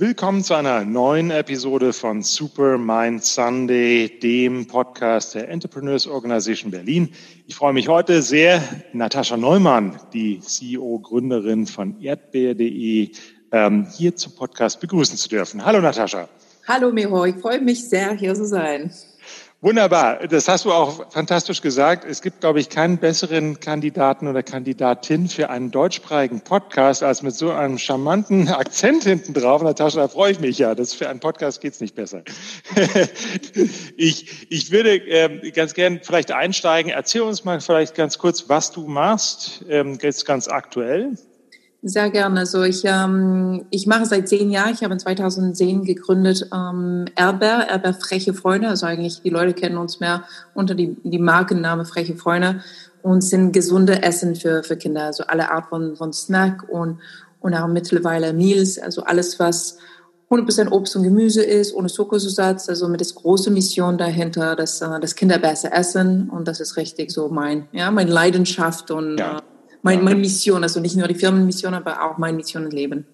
Willkommen zu einer neuen Episode von Super Mind Sunday, dem Podcast der Entrepreneurs Organization Berlin. Ich freue mich heute sehr, Natascha Neumann, die CEO-Gründerin von erdbeer.de, ähm, hier zum Podcast begrüßen zu dürfen. Hallo Natascha. Hallo Miro, ich freue mich sehr, hier zu sein. Wunderbar, das hast du auch fantastisch gesagt. Es gibt, glaube ich, keinen besseren Kandidaten oder Kandidatin für einen deutschsprachigen Podcast als mit so einem charmanten Akzent hinten drauf. Natascha, da freue ich mich ja. Das für einen Podcast geht's nicht besser. ich, ich würde ähm, ganz gern vielleicht einsteigen. Erzähl uns mal vielleicht ganz kurz, was du machst, ähm, jetzt ganz aktuell. Sehr gerne. Also ich, ähm, ich mache seit zehn Jahren, ich habe in 2010 gegründet ähm, Erber, Erber Freche Freunde. Also eigentlich die Leute kennen uns mehr unter die, die Markenname Freche Freunde und sind gesunde Essen für, für Kinder. Also alle Art von, von Snack und, und auch mittlerweile Meals. Also alles, was 100% Obst und Gemüse ist, ohne Zuckersatz. Also mit der großen Mission dahinter, dass, äh, dass Kinder besser essen. Und das ist richtig so mein, ja, meine Leidenschaft und ja. äh, mein, meine Mission, also nicht nur die Firmenmission, aber auch meine Mission im Leben.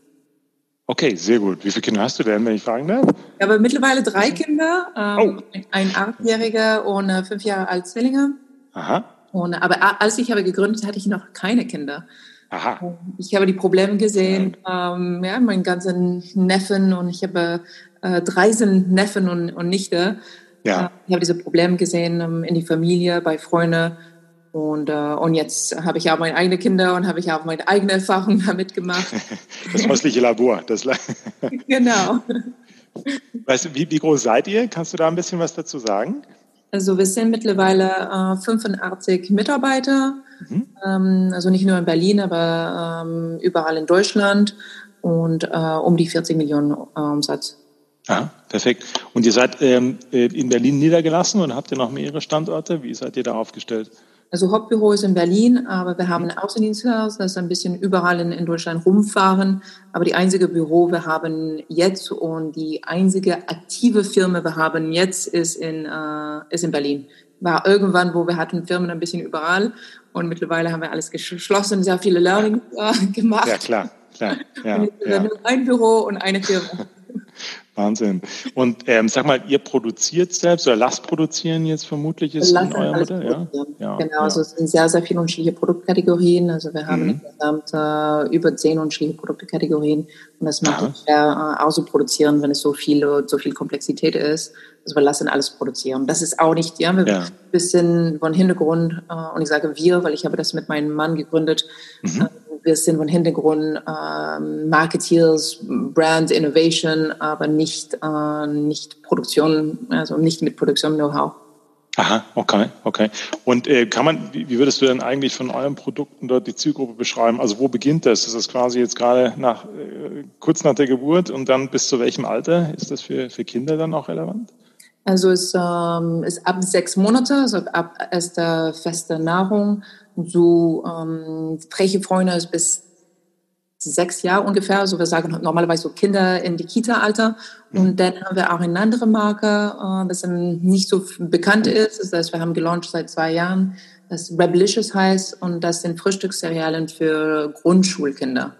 Okay, sehr gut. Wie viele Kinder hast du denn, wenn ich fragen darf? Ich habe mittlerweile drei Kinder, ähm, oh. ein achtjähriger und äh, fünf Jahre alt Zwillinge. Aha. Und, aber als ich habe gegründet, hatte ich noch keine Kinder. Aha. Ich habe die Probleme gesehen, ähm, ja, meinen ganzen Neffen und ich habe äh, 13 Neffen und, und Nichte. Ja. Äh, ich habe diese Probleme gesehen ähm, in die Familie, bei Freunden und, äh, und jetzt habe ich auch meine eigenen Kinder und habe ich auch meine eigene Erfahrung damit gemacht. Das häusliche Labor. Das genau. Weißt du, wie, wie groß seid ihr? Kannst du da ein bisschen was dazu sagen? Also wir sind mittlerweile äh, 85 Mitarbeiter, mhm. ähm, also nicht nur in Berlin, aber ähm, überall in Deutschland und äh, um die 40 Millionen äh, Umsatz. Ah, perfekt. Und ihr seid ähm, äh, in Berlin niedergelassen und habt ihr noch mehrere Standorte? Wie seid ihr da aufgestellt? Also Hauptbüro ist in Berlin, aber wir haben ein Außendiensthaus, das ein bisschen überall in, in, Deutschland rumfahren. Aber die einzige Büro wir haben jetzt und die einzige aktive Firma wir haben jetzt ist in, äh, ist in Berlin. War irgendwann, wo wir hatten Firmen ein bisschen überall und mittlerweile haben wir alles geschlossen, sehr viele Learning äh, gemacht. Ja, klar, klar. Ja, und jetzt ja. nur ein Büro und eine Firma. Wahnsinn. Und ähm, sag mal, ihr produziert selbst oder lasst produzieren jetzt vermutlich ist in eurem Modell? Ja? ja? Genau, ja. also es sind sehr, sehr viele unterschiedliche Produktkategorien. Also wir haben mhm. insgesamt äh, über zehn unterschiedliche Produktkategorien und das macht es schwer äh, auszuproduzieren, wenn es so viel, so viel Komplexität ist. Also wir lassen alles produzieren. Das ist auch nicht, ja, wir ja. bisschen von Hintergrund äh, und ich sage wir, weil ich habe das mit meinem Mann gegründet. Mhm. Wir sind von Hintergrund äh, Marketeers, Brand Innovation, aber nicht, äh, nicht Produktion, also nicht mit Produktion-Know-how. Aha, okay, okay. Und äh, kann man, wie, wie würdest du denn eigentlich von euren Produkten dort die Zielgruppe beschreiben? Also wo beginnt das? Ist das quasi jetzt gerade nach äh, kurz nach der Geburt und dann bis zu welchem Alter ist das für, für Kinder dann auch relevant? Also es ähm, ist ab sechs Monate, also ab erster fester Nahrung so ähm, freche Freunde bis sechs Jahre ungefähr. Also wir sagen normalerweise so Kinder in die Kita-Alter. Mhm. Und dann haben wir auch eine andere Marke, äh, das nicht so bekannt ist. Das heißt, wir haben gelauncht seit zwei Jahren, das Rebelicious heißt. Und das sind Frühstücksserialien für Grundschulkinder.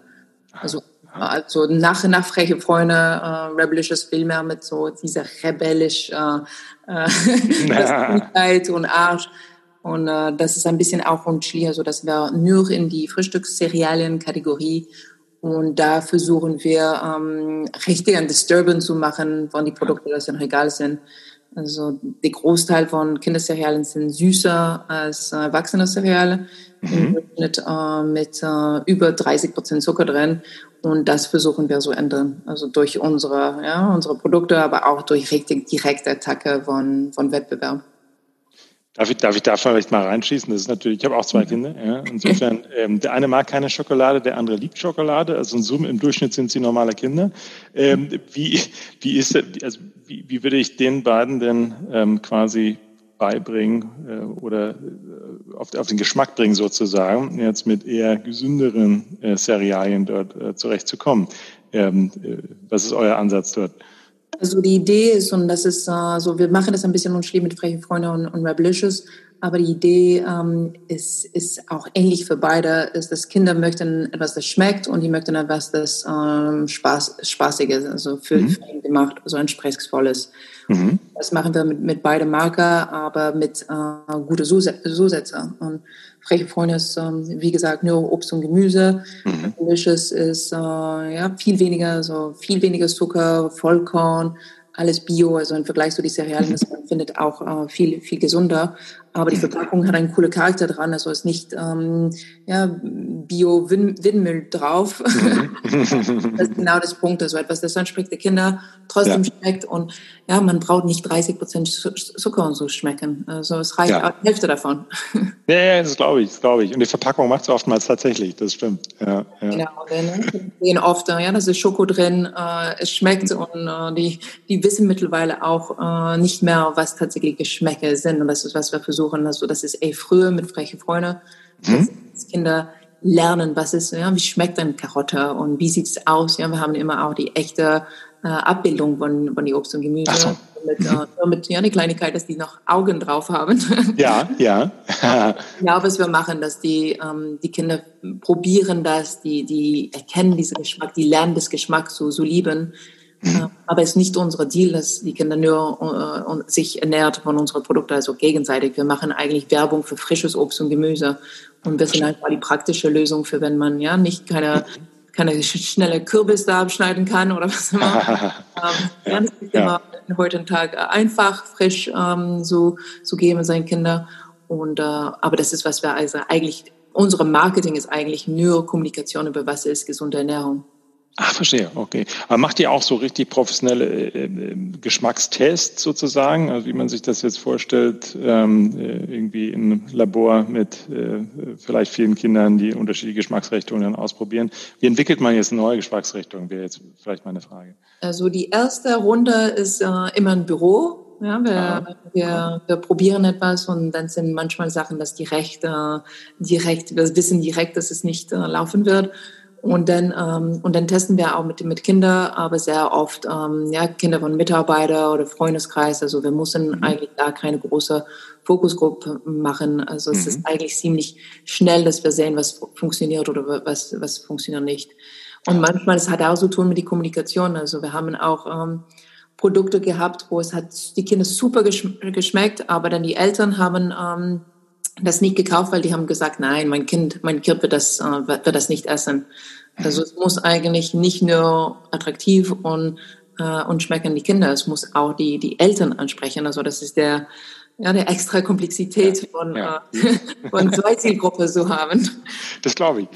Also also nach, nach freche Freunde, äh, Rebelicious will mehr mit so dieser rebellisch äh, äh, und Arsch. Und äh, das ist ein bisschen auch unschwer, so dass wir nur in die Frühstücksserialien-Kategorie und da versuchen wir ähm, richtig ein Disturbance zu machen von die Produkte, die im Regal sind. Also der Großteil von Kinderserialen sind süßer als äh, erwachsene Seriale. Mhm. Mit, äh, mit äh, über 30 Prozent Zucker drin. Und das versuchen wir zu ändern. Also durch unsere, ja, unsere Produkte, aber auch durch richtig direkte Attacke von, von Wettbewerb. Darf ich, darf ich da vielleicht mal reinschießen? Das ist natürlich, ich habe auch zwei mhm. Kinder. Ja. Insofern, ähm, der eine mag keine Schokolade, der andere liebt Schokolade. Also in Summe, im Durchschnitt sind sie normale Kinder. Ähm, wie, wie ist, also wie, wie würde ich den beiden denn ähm, quasi beibringen äh, oder äh, auf, auf den Geschmack bringen sozusagen, jetzt mit eher gesünderen äh, Cerealien dort äh, zurechtzukommen? Ähm, äh, was ist euer Ansatz dort? Also die Idee ist, und das ist äh, so, wir machen das ein bisschen unschlimm mit Freche Freunde und, und Rebelicious, Aber die Idee ähm, ist, ist auch ähnlich für beide, ist, dass Kinder möchten etwas, das schmeckt und die möchten etwas, das ähm, Spaß, spaßiges, also für, mhm. für ihn gemacht, so ansprechvolles. Mhm. Das machen wir mit, mit beide Marker, aber mit äh, gute Zusätze. Und freche Freunde ist, ähm, wie gesagt, nur Obst und Gemüse. Mhm. Delicious ist äh, ja, viel weniger, so viel weniger Zucker, Vollkorn, alles Bio, also im Vergleich zu den Cerealien, das man findet auch äh, viel, viel gesunder. Aber die Verpackung hat einen coolen Charakter dran, also ist nicht ähm, ja, Bio-Windmüll drauf. Mhm. das ist genau das Punkt, also etwas, das anspricht die Kinder, trotzdem ja. schmeckt und ja, man braucht nicht 30 Prozent Zucker und so schmecken. Also es reicht ja. auch die Hälfte davon. Ja, ja das glaube ich, das glaube ich. Und die Verpackung macht es oftmals tatsächlich, das stimmt. Ja, ja. Genau, wir sehen oft, ja, da ist Schoko drin, äh, es schmeckt mhm. und äh, die, die wissen mittlerweile auch äh, nicht mehr, was tatsächlich Geschmäcke sind und das ist, was wir versuchen versuchen, also das ist eh früher mit freche Freunde, mhm. dass Kinder lernen, was ist, ja, wie schmeckt eine Karotte und wie sieht es aus. Ja, wir haben immer auch die echte äh, Abbildung von, von die Obst und Gemüse. So. Mit, mhm. äh, mit ja, eine Kleinigkeit, dass die noch Augen drauf haben. Ja, ja. ja, was wir machen, dass die, ähm, die Kinder probieren das, die, die erkennen diesen Geschmack, die lernen das Geschmack so, so lieben. Aber es ist nicht unser Deal, dass die Kinder nur äh, sich ernährt von unseren Produkten, also gegenseitig. Wir machen eigentlich Werbung für frisches Obst und Gemüse. Und wir sind einfach die praktische Lösung für, wenn man ja nicht keine, keine schnelle Kürbis da abschneiden kann oder was immer. ähm, ja, ist immer heute Tag einfach, frisch ähm, so, so geben seinen Kinder. Und, äh, aber das ist, was wir also eigentlich, unsere Marketing ist eigentlich nur Kommunikation über was ist gesunde Ernährung. Ach, verstehe, okay. Aber macht ihr auch so richtig professionelle äh, äh, Geschmackstests sozusagen, also wie man sich das jetzt vorstellt, ähm, äh, irgendwie im Labor mit äh, vielleicht vielen Kindern, die unterschiedliche Geschmacksrichtungen ausprobieren. Wie entwickelt man jetzt eine neue Geschmacksrichtung, wäre jetzt vielleicht meine Frage. Also die erste Runde ist äh, immer ein Büro. Ja, wir, ah, wir, wir probieren etwas und dann sind manchmal Sachen, dass direkt, äh, direkt, wir wissen direkt, dass es nicht laufen wird. Und dann, ähm, und dann testen wir auch mit, mit Kindern, aber sehr oft ähm, ja, Kinder von Mitarbeiter oder Freundeskreis. Also wir müssen mhm. eigentlich da keine große Fokusgruppe machen. Also mhm. es ist eigentlich ziemlich schnell, dass wir sehen, was funktioniert oder was, was funktioniert nicht. Und manchmal, es hat auch so tun mit der Kommunikation. Also wir haben auch ähm, Produkte gehabt, wo es hat die Kinder super geschmeckt, aber dann die Eltern haben ähm, das nicht gekauft, weil die haben gesagt, nein, mein Kind, mein Kind wird das, äh, wird, das nicht essen. Also es muss eigentlich nicht nur attraktiv und, äh, und schmecken die Kinder, es muss auch die, die Eltern ansprechen. Also das ist der, ja, eine extra Komplexität von, ja. äh, von zwei Zielgruppe zu haben. Das glaube ich.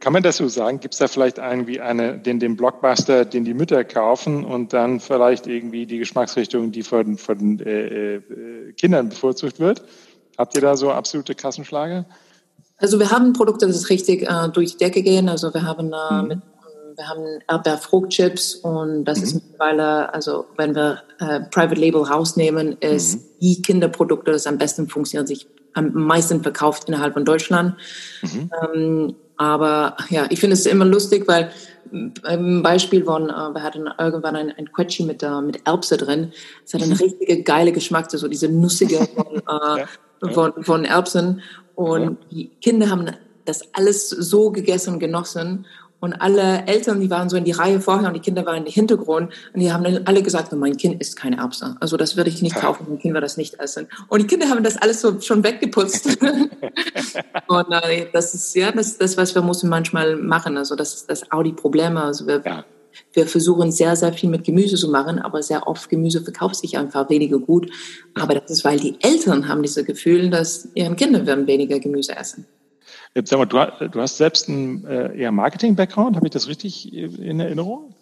Kann man das so sagen? Gibt es da vielleicht irgendwie eine, den, den Blockbuster, den die Mütter kaufen und dann vielleicht irgendwie die Geschmacksrichtung, die von, von äh, äh, Kindern bevorzugt wird? Habt ihr da so absolute Kassenschlager? Also wir haben Produkte, das ist richtig äh, durch die Decke gehen. Also wir haben äh, mhm. mit, wir haben Erdbeerfruchtchips und das mhm. ist mittlerweile, also wenn wir äh, Private Label rausnehmen, ist mhm. die Kinderprodukte, das am besten funktioniert, sich am meisten verkauft innerhalb von Deutschland. Mhm. Ähm, aber ja, ich finde es immer lustig, weil ein Beispiel von, äh, wir hatten irgendwann ein, ein Quetschi mit, äh, mit Erbse drin. Es hat einen richtige geile Geschmack, so diese nussige von, äh, von, von Erbsen. Und die Kinder haben das alles so gegessen und genossen. Und alle Eltern, die waren so in die Reihe vorher und die Kinder waren im Hintergrund. Und die haben dann alle gesagt, mein Kind isst keine Erbsen. Also das würde ich nicht kaufen, mein Kind wird das nicht essen. Und die Kinder haben das alles so schon weggeputzt. und äh, das ist ja das, das, was wir müssen manchmal machen. Also das ist das auch die Probleme. Also wir, ja. Wir versuchen sehr, sehr viel mit Gemüse zu machen, aber sehr oft Gemüse verkauft sich einfach weniger gut. Aber das ist, weil die Eltern haben dieses Gefühl, dass ihren Kinder werden weniger Gemüse essen. Sag mal, du, du hast selbst einen äh, eher Marketing-Background, habe ich das richtig in Erinnerung?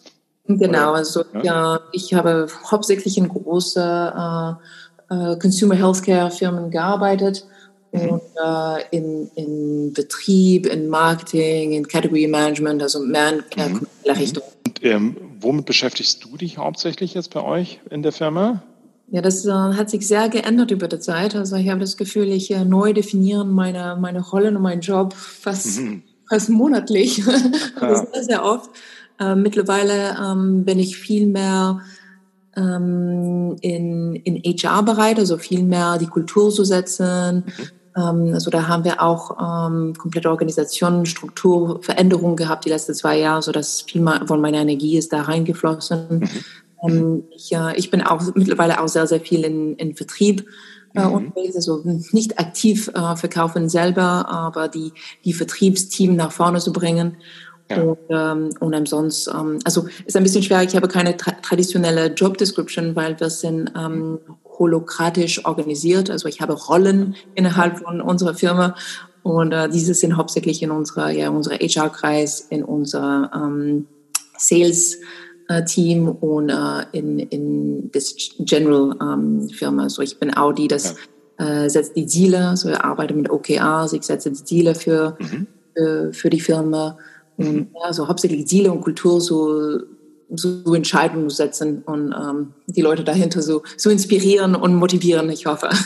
Genau, also ja. ja ich habe hauptsächlich in große äh, äh, Consumer Healthcare Firmen gearbeitet mhm. und äh, in, in Betrieb, in Marketing, in Category Management, also mehr in äh, mhm. Richtung. Und ähm, womit beschäftigst du dich hauptsächlich jetzt bei euch in der Firma? Ja, das äh, hat sich sehr geändert über die Zeit. Also ich habe das Gefühl, ich äh, neu definieren meine, meine Rolle und meinen Job fast, mhm. fast monatlich. Ja. sehr, sehr oft. Äh, mittlerweile ähm, bin ich viel mehr ähm, in, in HR-Bereich, also viel mehr die Kultur zu setzen. Mhm. Ähm, also da haben wir auch ähm, komplette Organisationen, Strukturveränderungen gehabt die letzten zwei Jahre, so dass viel von meiner Energie ist da reingeflossen. Mhm. Ähm, ich, äh, ich bin auch mittlerweile auch sehr, sehr viel in, in Vertrieb äh, mhm. unterwegs, also nicht aktiv äh, verkaufen selber, aber die, die Vertriebsteam nach vorne zu bringen. Ja. Und, ähm, und ansonsten, ähm, also ist ein bisschen schwer, ich habe keine tra traditionelle Job Description, weil wir sind ähm, holokratisch organisiert. Also ich habe Rollen innerhalb von unserer Firma und äh, diese sind hauptsächlich in unserer, ja, unserer HR-Kreis, in unserer ähm, Sales- Team und äh, in, in das General ähm, Firma. So ich bin Audi, das ja. äh, setzt die Ziele, so ich arbeite mit OKRs, ich setze die Ziele für, mhm. für, für, die Firma und mhm. ja, so hauptsächlich Ziele und Kultur so so Entscheidungen setzen und ähm, die Leute dahinter so, so inspirieren und motivieren, ich hoffe.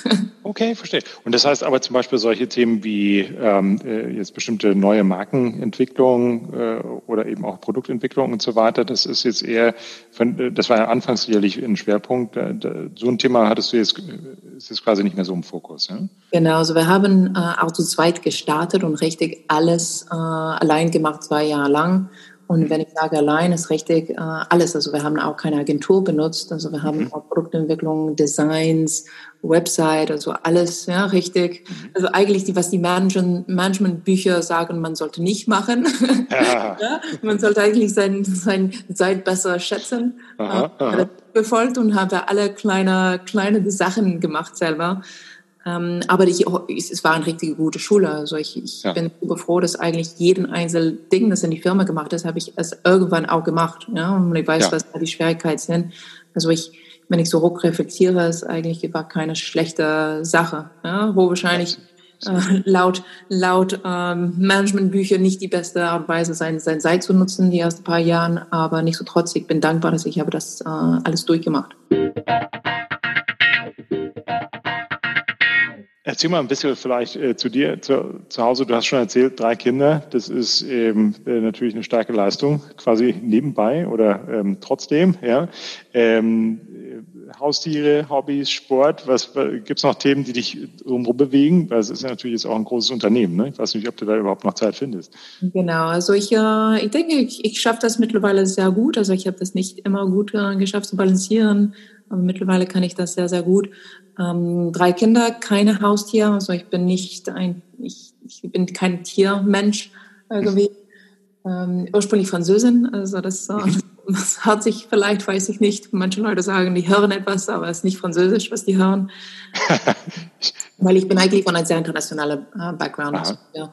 Okay, verstehe. Und das heißt aber zum Beispiel solche Themen wie ähm, äh, jetzt bestimmte neue Markenentwicklung äh, oder eben auch Produktentwicklung und so weiter, das ist jetzt eher, von, äh, das war ja anfangs sicherlich ein Schwerpunkt. So ein Thema hattest du jetzt, ist jetzt quasi nicht mehr so im Fokus. Ja? Genau, also wir haben äh, auch zu zweit gestartet und richtig alles äh, allein gemacht, zwei Jahre lang. Und wenn ich sage allein, ist richtig äh, alles. Also wir haben auch keine Agentur benutzt. Also wir haben mhm. auch Produktentwicklung, Designs, Website, also alles, ja, richtig. Mhm. Also eigentlich, die, was die Management, Management-Bücher sagen, man sollte nicht machen. Ja. ja, man sollte eigentlich sein, sein Zeit besser schätzen. Aha, äh, aha. befolgt und habe alle kleine, kleine Sachen gemacht selber. Ähm, aber ich, es war eine richtig gute Schule. Also ich, ich ja. bin super froh, dass eigentlich jeden einzelnen Ding, das in die Firma gemacht ist, habe ich es irgendwann auch gemacht. Ja? Und ich weiß, ja. was da die Schwierigkeiten sind. Also ich, wenn ich so rückreflektiere, ist eigentlich war keine schlechte Sache, ja? wo wahrscheinlich äh, laut, laut ähm, Managementbücher nicht die beste Art und Weise sein, sein Zeit zu nutzen, die ersten paar Jahren, aber nicht so trotzig. Ich bin dankbar, dass ich habe das äh, alles durchgemacht. Erzähl mal ein bisschen vielleicht äh, zu dir zu, zu Hause. Du hast schon erzählt, drei Kinder. Das ist ähm, äh, natürlich eine starke Leistung, quasi nebenbei oder ähm, trotzdem. Ja. Ähm, äh, Haustiere, Hobbys, Sport. Was gibt's noch Themen, die dich drumherum bewegen? Weil es ist natürlich jetzt auch ein großes Unternehmen. Ne? Ich weiß nicht, ob du da überhaupt noch Zeit findest. Genau. Also ich, äh, ich denke, ich, ich schaffe das mittlerweile sehr gut. Also ich habe das nicht immer gut äh, geschafft zu balancieren. Aber mittlerweile kann ich das sehr, sehr gut. Ähm, drei Kinder, keine Haustiere. Also ich bin nicht ein, ich, ich bin kein Tiermensch irgendwie. Ähm, ursprünglich Französin, also das, äh, das hat sich vielleicht, weiß ich nicht. Manche Leute sagen, die hören etwas, aber es ist nicht Französisch, was die hören. Weil ich bin eigentlich von einem sehr internationalen äh, Background. Also, ja.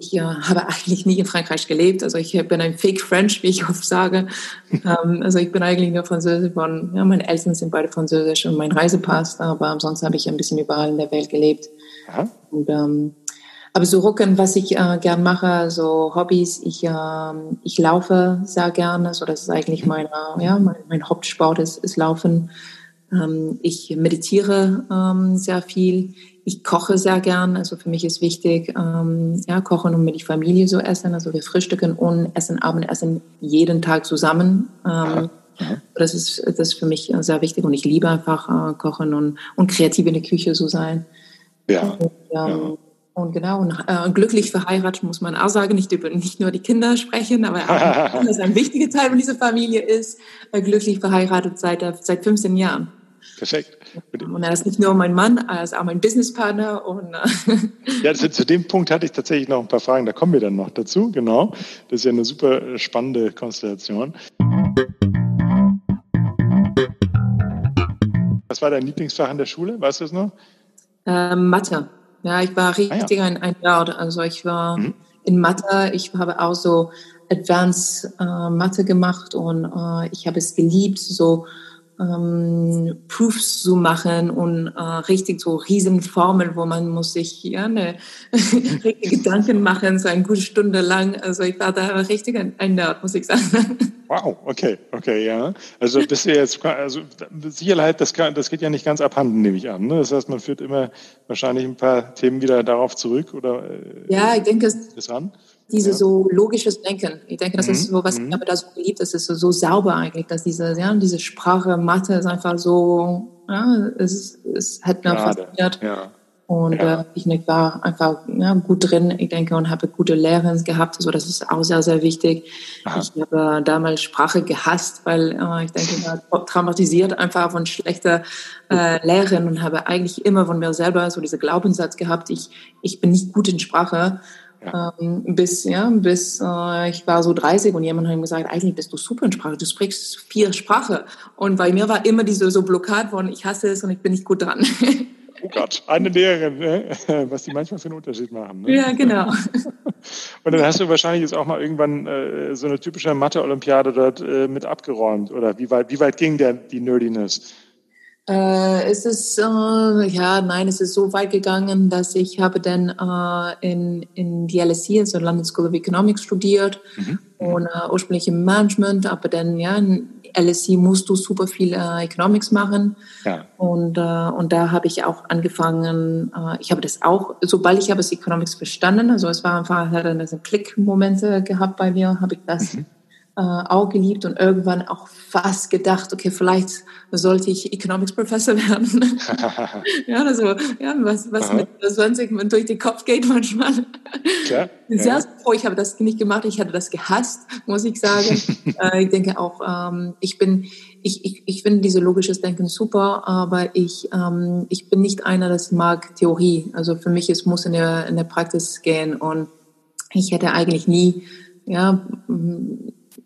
Ich äh, habe eigentlich nie in Frankreich gelebt. Also ich bin ein Fake French, wie ich oft sage. ähm, also ich bin eigentlich nur Französisch von, ja, meine Eltern sind beide Französisch und mein Reisepass, aber ansonsten habe ich ein bisschen überall in der Welt gelebt. Und, ähm, aber so Rücken, was ich äh, gern mache, so Hobbys, ich, äh, ich laufe sehr gerne, so das ist eigentlich meine, ja, mein, mein Hauptsport ist, ist Laufen. Ähm, ich meditiere ähm, sehr viel. Ich koche sehr gern. Also für mich ist wichtig, ähm, ja, kochen und mit die Familie so essen. Also wir frühstücken und essen Abendessen jeden Tag zusammen. Ähm, das ist, das ist für mich sehr wichtig und ich liebe einfach äh, kochen und, und kreativ in der Küche zu sein. Ja. Und, ähm, ja. Und genau, und, äh, glücklich verheiratet muss man auch sagen, nicht über nicht nur die Kinder sprechen, aber auch, dass ein wichtiger Teil von dieser Familie ist, äh, glücklich verheiratet seit, äh, seit 15 Jahren. Perfekt. Und er ist nicht nur mein Mann, er ist auch mein Businesspartner. Und, äh ja, zu, zu, dem Punkt hatte ich tatsächlich noch ein paar Fragen, da kommen wir dann noch dazu, genau. Das ist ja eine super spannende Konstellation. Was war dein Lieblingsfach in der Schule? Weißt du es noch? Äh, Mathe. Ja, ich war richtig ah, ja. ein, ein Nerd. Also ich war mhm. in Mathe, ich habe auch so Advanced äh, Mathe gemacht und äh, ich habe es geliebt, so ähm, Proofs zu machen und äh, richtig so Riesenformeln, wo man muss sich ja eine richtige Gedanken machen, so eine gute Stunde lang. Also ich war da richtig ein, ein Nerd, muss ich sagen. Wow, okay, okay, ja. Also bist du jetzt, also Sicherheit, das, kann, das geht ja nicht ganz abhanden, nehme ich an. Ne? Das heißt, man führt immer wahrscheinlich ein paar Themen wieder darauf zurück oder äh, ja, ich denke, es, an. Diese ja. so logisches Denken. Ich denke, das mhm. ist so, was mhm. ich habe da so geliebt, das ist so, so sauber eigentlich, dass diese, ja, diese Sprache, Mathe ist einfach so, ja, es, es hat mir fasziniert. Ja. Und ja. äh, ich war einfach ja, gut drin, ich denke, und habe gute Lehrerin gehabt. Also das ist auch sehr, sehr wichtig. Aha. Ich habe damals Sprache gehasst, weil äh, ich denke, ich war traumatisiert einfach von schlechter äh, Lehrerin und habe eigentlich immer von mir selber so diese Glaubenssatz gehabt, ich, ich bin nicht gut in Sprache. Ja. Ähm, bis ja, bis äh, ich war so 30 und jemand hat mir gesagt, eigentlich bist du super in Sprache, du sprichst vier Sprachen. Und bei mir war immer diese so Blockade von, ich hasse es und ich bin nicht gut dran. Oh Gott, eine Lehrerin, ne? was die manchmal für einen Unterschied machen. Ne? Ja, genau. Und dann hast du wahrscheinlich jetzt auch mal irgendwann äh, so eine typische Mathe-Olympiade dort äh, mit abgeräumt, oder wie weit, wie weit ging der, die Nerdiness? Äh, es ist, äh, ja, nein, es ist so weit gegangen, dass ich habe dann äh, in, in die LSE, also London School of Economics, studiert mhm. und äh, ursprünglich im Management, aber dann, ja, in LSE musst du super viel äh, Economics machen ja. und, äh, und da habe ich auch angefangen, ich habe das auch, sobald ich habe es Economics verstanden, also es war einfach, hat dann Klick-Momente gehabt bei mir, habe ich das mhm äh, auch geliebt und irgendwann auch fast gedacht, okay, vielleicht sollte ich Economics Professor werden. ja, also, ja, was, was mit 20 durch den Kopf geht manchmal. Klar. Sehr ja. froh, ich habe das nicht gemacht, ich hatte das gehasst, muss ich sagen. äh, ich denke auch, ähm, ich bin, ich, ich, ich finde diese logisches Denken super, aber ich, ähm, ich bin nicht einer, das mag Theorie. Also für mich, es muss in der, in der Praxis gehen und ich hätte eigentlich nie, ja,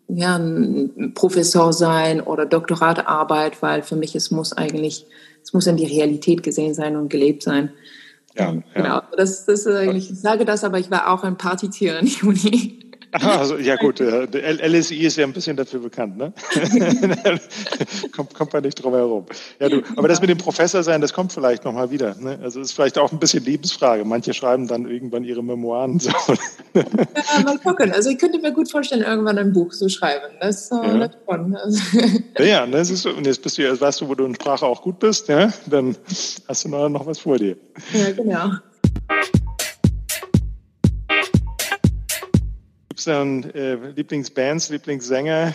ja, ein Professor sein oder Doktoratarbeit, weil für mich es muss eigentlich, es muss in die Realität gesehen sein und gelebt sein. Ja, ja. Genau, das, das ist eigentlich, ich sage das, aber ich war auch ein Partytier in die Uni. Also, ja gut, der LSI ist ja ein bisschen dafür bekannt, ne? kommt, kommt man nicht drum herum. Ja, du, aber das mit dem Professor sein, das kommt vielleicht nochmal wieder. Ne? Also ist vielleicht auch ein bisschen Lebensfrage. Manche schreiben dann irgendwann ihre Memoiren so. ja, mal gucken. Also ich könnte mir gut vorstellen, irgendwann ein Buch zu schreiben. Das ist äh, ja. davon. Also. Ja, ja ne? Siehst du, und jetzt bist du ja, weißt du, wo du in Sprache auch gut bist, ja? Dann hast du noch, noch was vor dir. Ja, genau. Gibt es dann äh, Lieblingsbands, Lieblingssänger,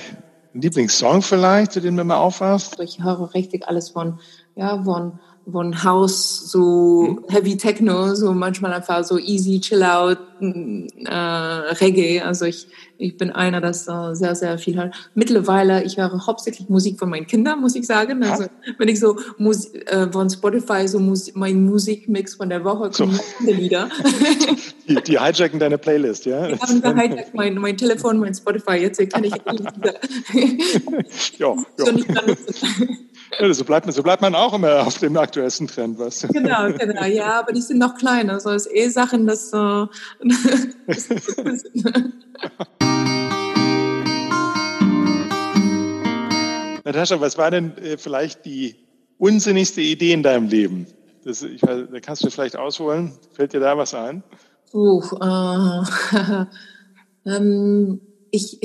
Lieblingssong vielleicht, zu dem du mal aufhast? Ich höre richtig alles von, ja, von von House, so mhm. Heavy Techno, so manchmal einfach so easy, chill out, äh, Reggae. Also ich, ich bin einer, das äh, sehr, sehr viel hat. Mittlerweile, ich höre hauptsächlich Musik von meinen Kindern, muss ich sagen. Also wenn ich so Mus äh, von Spotify so Mus mein Musikmix von der Woche kommen so. Lieder. Die, die hijacken deine Playlist, ja? Die haben gehijackt mein, mein Telefon, mein Spotify. Jetzt kann ich ja, ja. So nicht ja, so, bleibt, so bleibt man auch immer auf dem aktuellsten Trend, weißt du? Genau, genau, ja, aber die sind noch kleiner. Also es ist eh Sachen, dass. Äh, Natascha, was war denn äh, vielleicht die unsinnigste Idee in deinem Leben? Das, ich, da kannst du vielleicht ausholen. Fällt dir da was ein? Uh, äh, ähm, ich,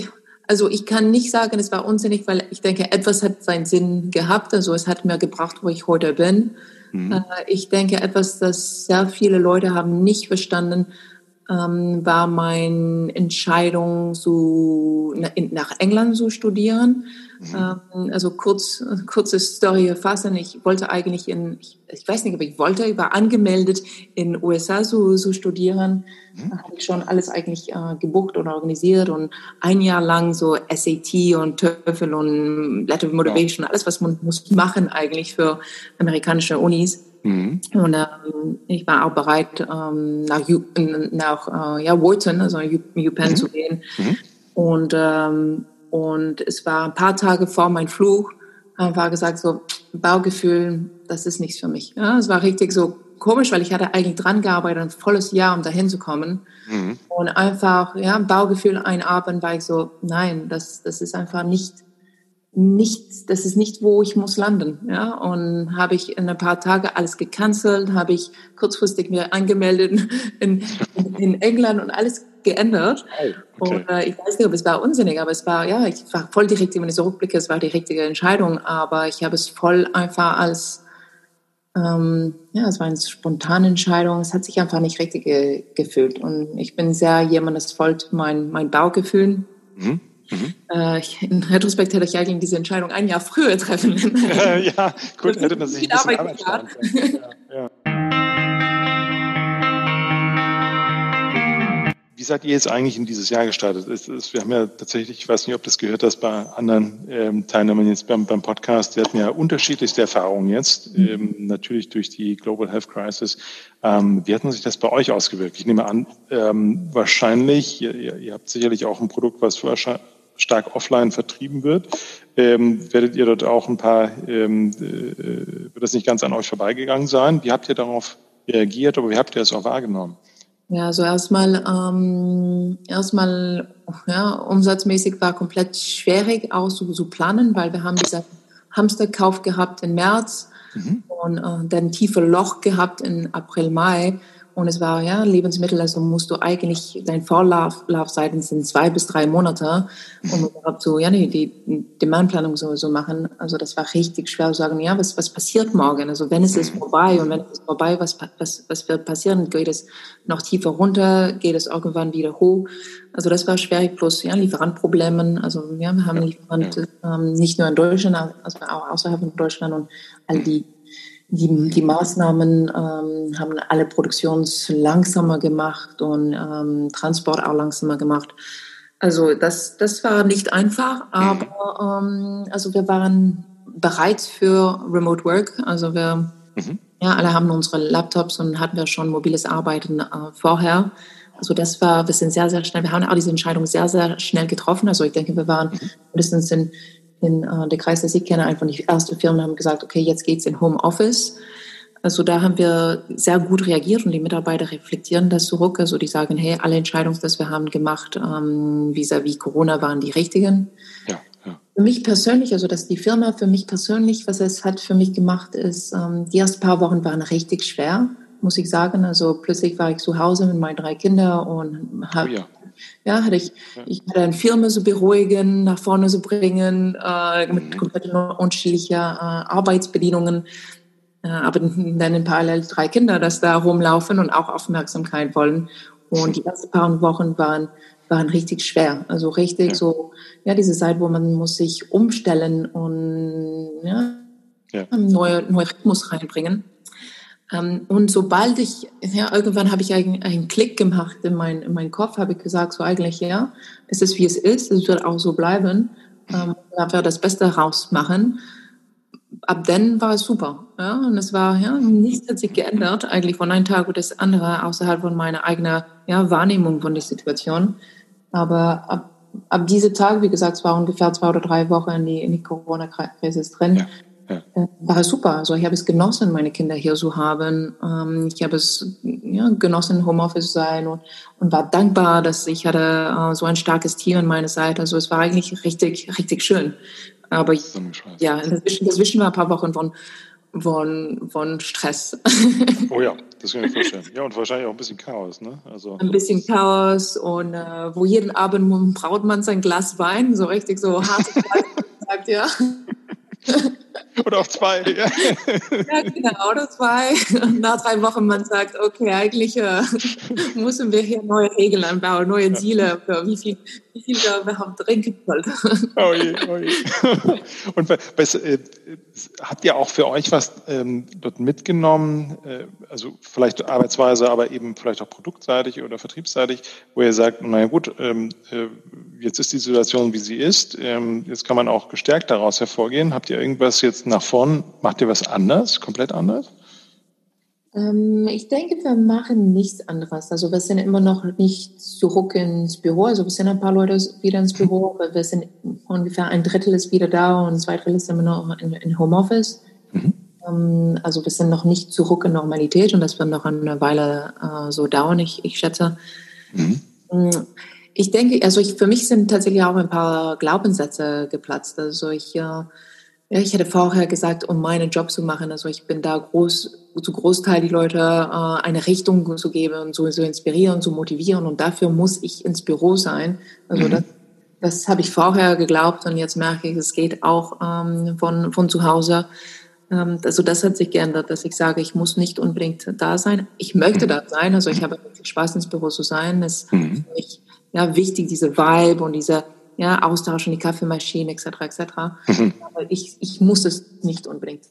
also ich kann nicht sagen, es war unsinnig, weil ich denke, etwas hat seinen Sinn gehabt. Also es hat mir gebracht, wo ich heute bin. Mhm. Äh, ich denke, etwas, das sehr viele Leute haben nicht verstanden, ähm, war meine Entscheidung, so nach England zu studieren. Mhm. Also kurz, kurze Story fassen. Ich wollte eigentlich in, ich, weiß nicht, aber ich wollte, ich war angemeldet in USA zu, zu studieren. Mhm. Da habe ich schon alles eigentlich äh, gebucht und organisiert und ein Jahr lang so SAT und TOEFL und Letter of Motivation, ja. alles, was man muss machen eigentlich für amerikanische Unis. Mhm. Und ähm, ich war auch bereit, ähm, nach, U nach äh, ja, Wharton, also UPenn mhm. zu gehen. Mhm. Und, ähm, und es war ein paar Tage vor meinem Flug, war gesagt so, Baugefühl, das ist nichts für mich. Ja, es war richtig so komisch, weil ich hatte eigentlich dran gearbeitet, ein volles Jahr, um dahin zu kommen. Mhm. Und einfach, ja, Baugefühl einatmen, war ich so, nein, das, das ist einfach nicht nicht, das ist nicht, wo ich muss landen. Ja? Und habe ich in ein paar Tage alles gecancelt, habe ich kurzfristig mir angemeldet in, in, in England und alles geändert. Okay. Und äh, ich weiß nicht, ob es war unsinnig, aber es war, ja, ich war voll die richtige, wenn ich so rückblicke, es war die richtige Entscheidung, aber ich habe es voll einfach als Ähm, ja, es war eine spontane Entscheidung. Es hat sich einfach nicht richtig ge gefühlt. Und ich bin sehr jemand, das folgt mein, mein Baugefühl. Mhm. Mhm. Äh, in Retrospekt hätte ich eigentlich diese Entscheidung ein Jahr früher treffen. ja, gut, hätte man sich ein bisschen Arbeit können. Ja, ja. Seid ihr jetzt eigentlich in dieses Jahr gestartet? Es, es, wir haben ja tatsächlich, ich weiß nicht, ob das gehört hast bei anderen ähm, Teilnehmern jetzt beim, beim Podcast, wir hatten ja unterschiedlichste Erfahrungen jetzt, mhm. ähm, natürlich durch die Global Health Crisis. Ähm, wie hat sich das bei euch ausgewirkt? Ich nehme an, ähm, wahrscheinlich, ihr, ihr habt sicherlich auch ein Produkt, was stark offline vertrieben wird. Ähm, werdet ihr dort auch ein paar, ähm, äh, wird das nicht ganz an euch vorbeigegangen sein? Wie habt ihr darauf reagiert, oder wie habt ihr es auch wahrgenommen? Ja, also erstmal, ähm, erstmal, ja, umsatzmäßig war komplett schwierig auch so zu planen, weil wir haben diesen Hamsterkauf gehabt im März mhm. und äh, dann tiefe Loch gehabt in April, Mai. Und es war ja Lebensmittel, also musst du eigentlich, dein Vorlaufzeiten sind zwei bis drei Monate, um überhaupt so, ja, die, die Demandplanung so, so machen. Also das war richtig schwer zu sagen, ja, was, was passiert morgen? Also wenn es ist vorbei und wenn es ist vorbei, was, was, was wird passieren? Geht es noch tiefer runter? Geht es irgendwann wieder hoch? Also das war schwierig, plus ja, Lieferantproblemen. Also ja, wir haben Lieferant ähm, nicht nur in Deutschland, also auch außerhalb von Deutschland und all die die, die Maßnahmen ähm, haben alle Produktions langsamer gemacht und ähm, Transport auch langsamer gemacht. Also das, das war nicht einfach, aber ähm, also wir waren bereit für Remote Work. Also wir, mhm. ja, alle haben unsere Laptops und hatten wir schon mobiles Arbeiten äh, vorher. Also das war, wir sind sehr, sehr schnell, wir haben auch diese Entscheidung sehr, sehr schnell getroffen. Also ich denke, wir waren mhm. mindestens in in äh, der Kreis, das ich kenne, einfach die erste Firma haben gesagt, okay, jetzt geht's in Homeoffice. Also da haben wir sehr gut reagiert und die Mitarbeiter reflektieren das zurück. Also die sagen, hey, alle Entscheidungen, die wir haben gemacht, ähm, vis-à-vis Corona waren die richtigen. Ja, ja. Für mich persönlich, also dass die Firma für mich persönlich, was es hat für mich gemacht, ist, ähm, die ersten paar Wochen waren richtig schwer, muss ich sagen. Also plötzlich war ich zu Hause mit meinen drei Kindern und habe oh ja. Ja, hatte ich, ich hatte eine Firma so beruhigen, nach vorne zu bringen, äh, mit mhm. komplett unterschiedlichen äh, Arbeitsbedingungen. Äh, aber dann in parallel drei Kinder, das da rumlaufen und auch Aufmerksamkeit wollen. Und die ersten paar Wochen waren, waren richtig schwer. Also richtig ja. so, ja, diese Zeit, wo man muss sich umstellen und ja, ja. neue, neue Rhythmus reinbringen. Ähm, und sobald ich, ja, irgendwann habe ich einen, einen Klick gemacht in, mein, in meinen Kopf, habe ich gesagt, so eigentlich, ja, es ist wie es ist, es wird auch so bleiben, ähm, da wir das Beste rausmachen. Ab dann war es super, ja, und es war, ja, nichts hat sich geändert, eigentlich von einem Tag oder das andere, außerhalb von meiner eigenen, ja, Wahrnehmung von der Situation. Aber ab, ab diesem Tag, wie gesagt, es war ungefähr zwei oder drei Wochen in die, in die Corona-Krise drin, ja ja. Äh, war super. Also ich habe es genossen, meine Kinder hier zu haben. Ähm, ich habe es ja, genossen, Homeoffice zu sein und, und war dankbar, dass ich hatte äh, so ein starkes Team an meiner Seite. Also es war eigentlich richtig, richtig schön. Aber ja, dazwischen, dazwischen war ein paar Wochen von, von, von Stress. Oh ja, das kann ich vorstellen. Ja, und wahrscheinlich auch ein bisschen Chaos, ne? Also ein bisschen Chaos und äh, wo jeden Abend braut man sein Glas Wein, so richtig so hart sagt, ja. Oder auch zwei. Ja. ja, genau, oder zwei. Und nach drei Wochen man sagt, okay, eigentlich äh, müssen wir hier neue Regeln anbauen, neue Ziele, für wie viel, wie viel wir überhaupt sollten. Oh je, oh je. Und was, äh, habt ihr auch für euch was ähm, dort mitgenommen, äh, also vielleicht Arbeitsweise, aber eben vielleicht auch produktseitig oder vertriebsseitig, wo ihr sagt, naja gut, ähm, äh, jetzt ist die Situation, wie sie ist, ähm, jetzt kann man auch gestärkt daraus hervorgehen. Habt ihr irgendwas jetzt nach vorn, macht ihr was anders, komplett anders? Ähm, ich denke, wir machen nichts anderes. Also wir sind immer noch nicht zurück ins Büro. Also wir sind ein paar Leute wieder ins Büro, aber wir sind ungefähr ein Drittel ist wieder da und zwei Drittel sind immer noch in, in Homeoffice. Mhm. Ähm, also wir sind noch nicht zurück in Normalität und das wird noch eine Weile äh, so dauern, ich, ich schätze. Mhm. Mm, ich denke, also ich, für mich sind tatsächlich auch ein paar Glaubenssätze geplatzt. Also ich, äh, ja, ich hätte vorher gesagt, um meinen Job zu machen, also ich bin da groß, zu Großteil die Leute äh, eine Richtung zu geben und so, so inspirieren, zu motivieren und dafür muss ich ins Büro sein. Also mhm. das, das habe ich vorher geglaubt und jetzt merke ich, es geht auch ähm, von, von zu Hause. ähm, also das hat sich geändert, dass ich sage, ich muss nicht unbedingt da sein. Ich möchte da sein, also ich habe wirklich Spaß ins Büro zu sein. Es ist mhm. für mich ja, wichtig, diese Vibe und dieser ja, Austausch und die Kaffeemaschine etc. etc. Mhm. Aber ich, ich muss es nicht unbedingt.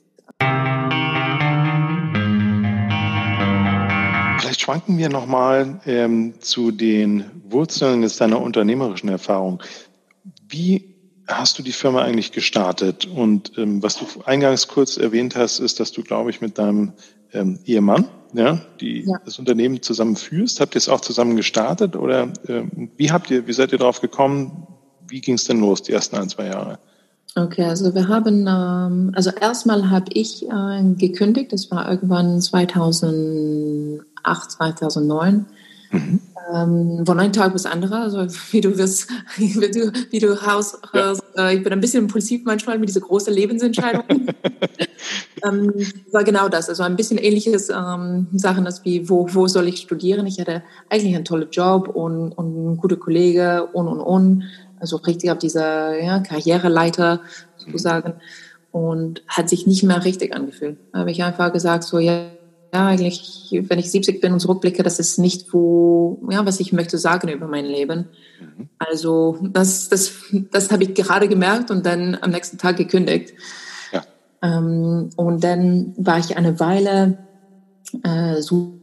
Vielleicht schwanken wir nochmal ähm, zu den Wurzeln des deiner unternehmerischen Erfahrung. Wie hast du die Firma eigentlich gestartet? Und ähm, was du eingangs kurz erwähnt hast, ist, dass du, glaube ich, mit deinem ähm, Ehemann, ja, die ja. das Unternehmen zusammen führst. Habt ihr es auch zusammen gestartet oder ähm, wie habt ihr, wie seid ihr darauf gekommen? Wie ging es denn los die ersten ein, zwei Jahre? Okay, also wir haben, ähm, also erstmal habe ich äh, gekündigt, das war irgendwann 2008, 2009. Mhm. Ähm, von einem Tag bis anderer, also wie du wirst, wie du, wie du Haus, ja. äh, ich bin ein bisschen impulsiv manchmal mit dieser großen Lebensentscheidung. ähm, war genau das, also ein bisschen ähnliches ähm, Sachen, als wie, wo, wo soll ich studieren? Ich hatte eigentlich einen tollen Job und, und einen guten Kollege und, und, und, also richtig auf dieser ja, Karriereleiter sozusagen und hat sich nicht mehr richtig angefühlt. Da habe ich einfach gesagt, so, ja, ja, eigentlich, wenn ich 70 bin und zurückblicke, das ist nicht, wo, ja, was ich möchte sagen über mein Leben. Mhm. Also, das, das, das habe ich gerade gemerkt und dann am nächsten Tag gekündigt. Ja. Ähm, und dann war ich eine Weile äh, so,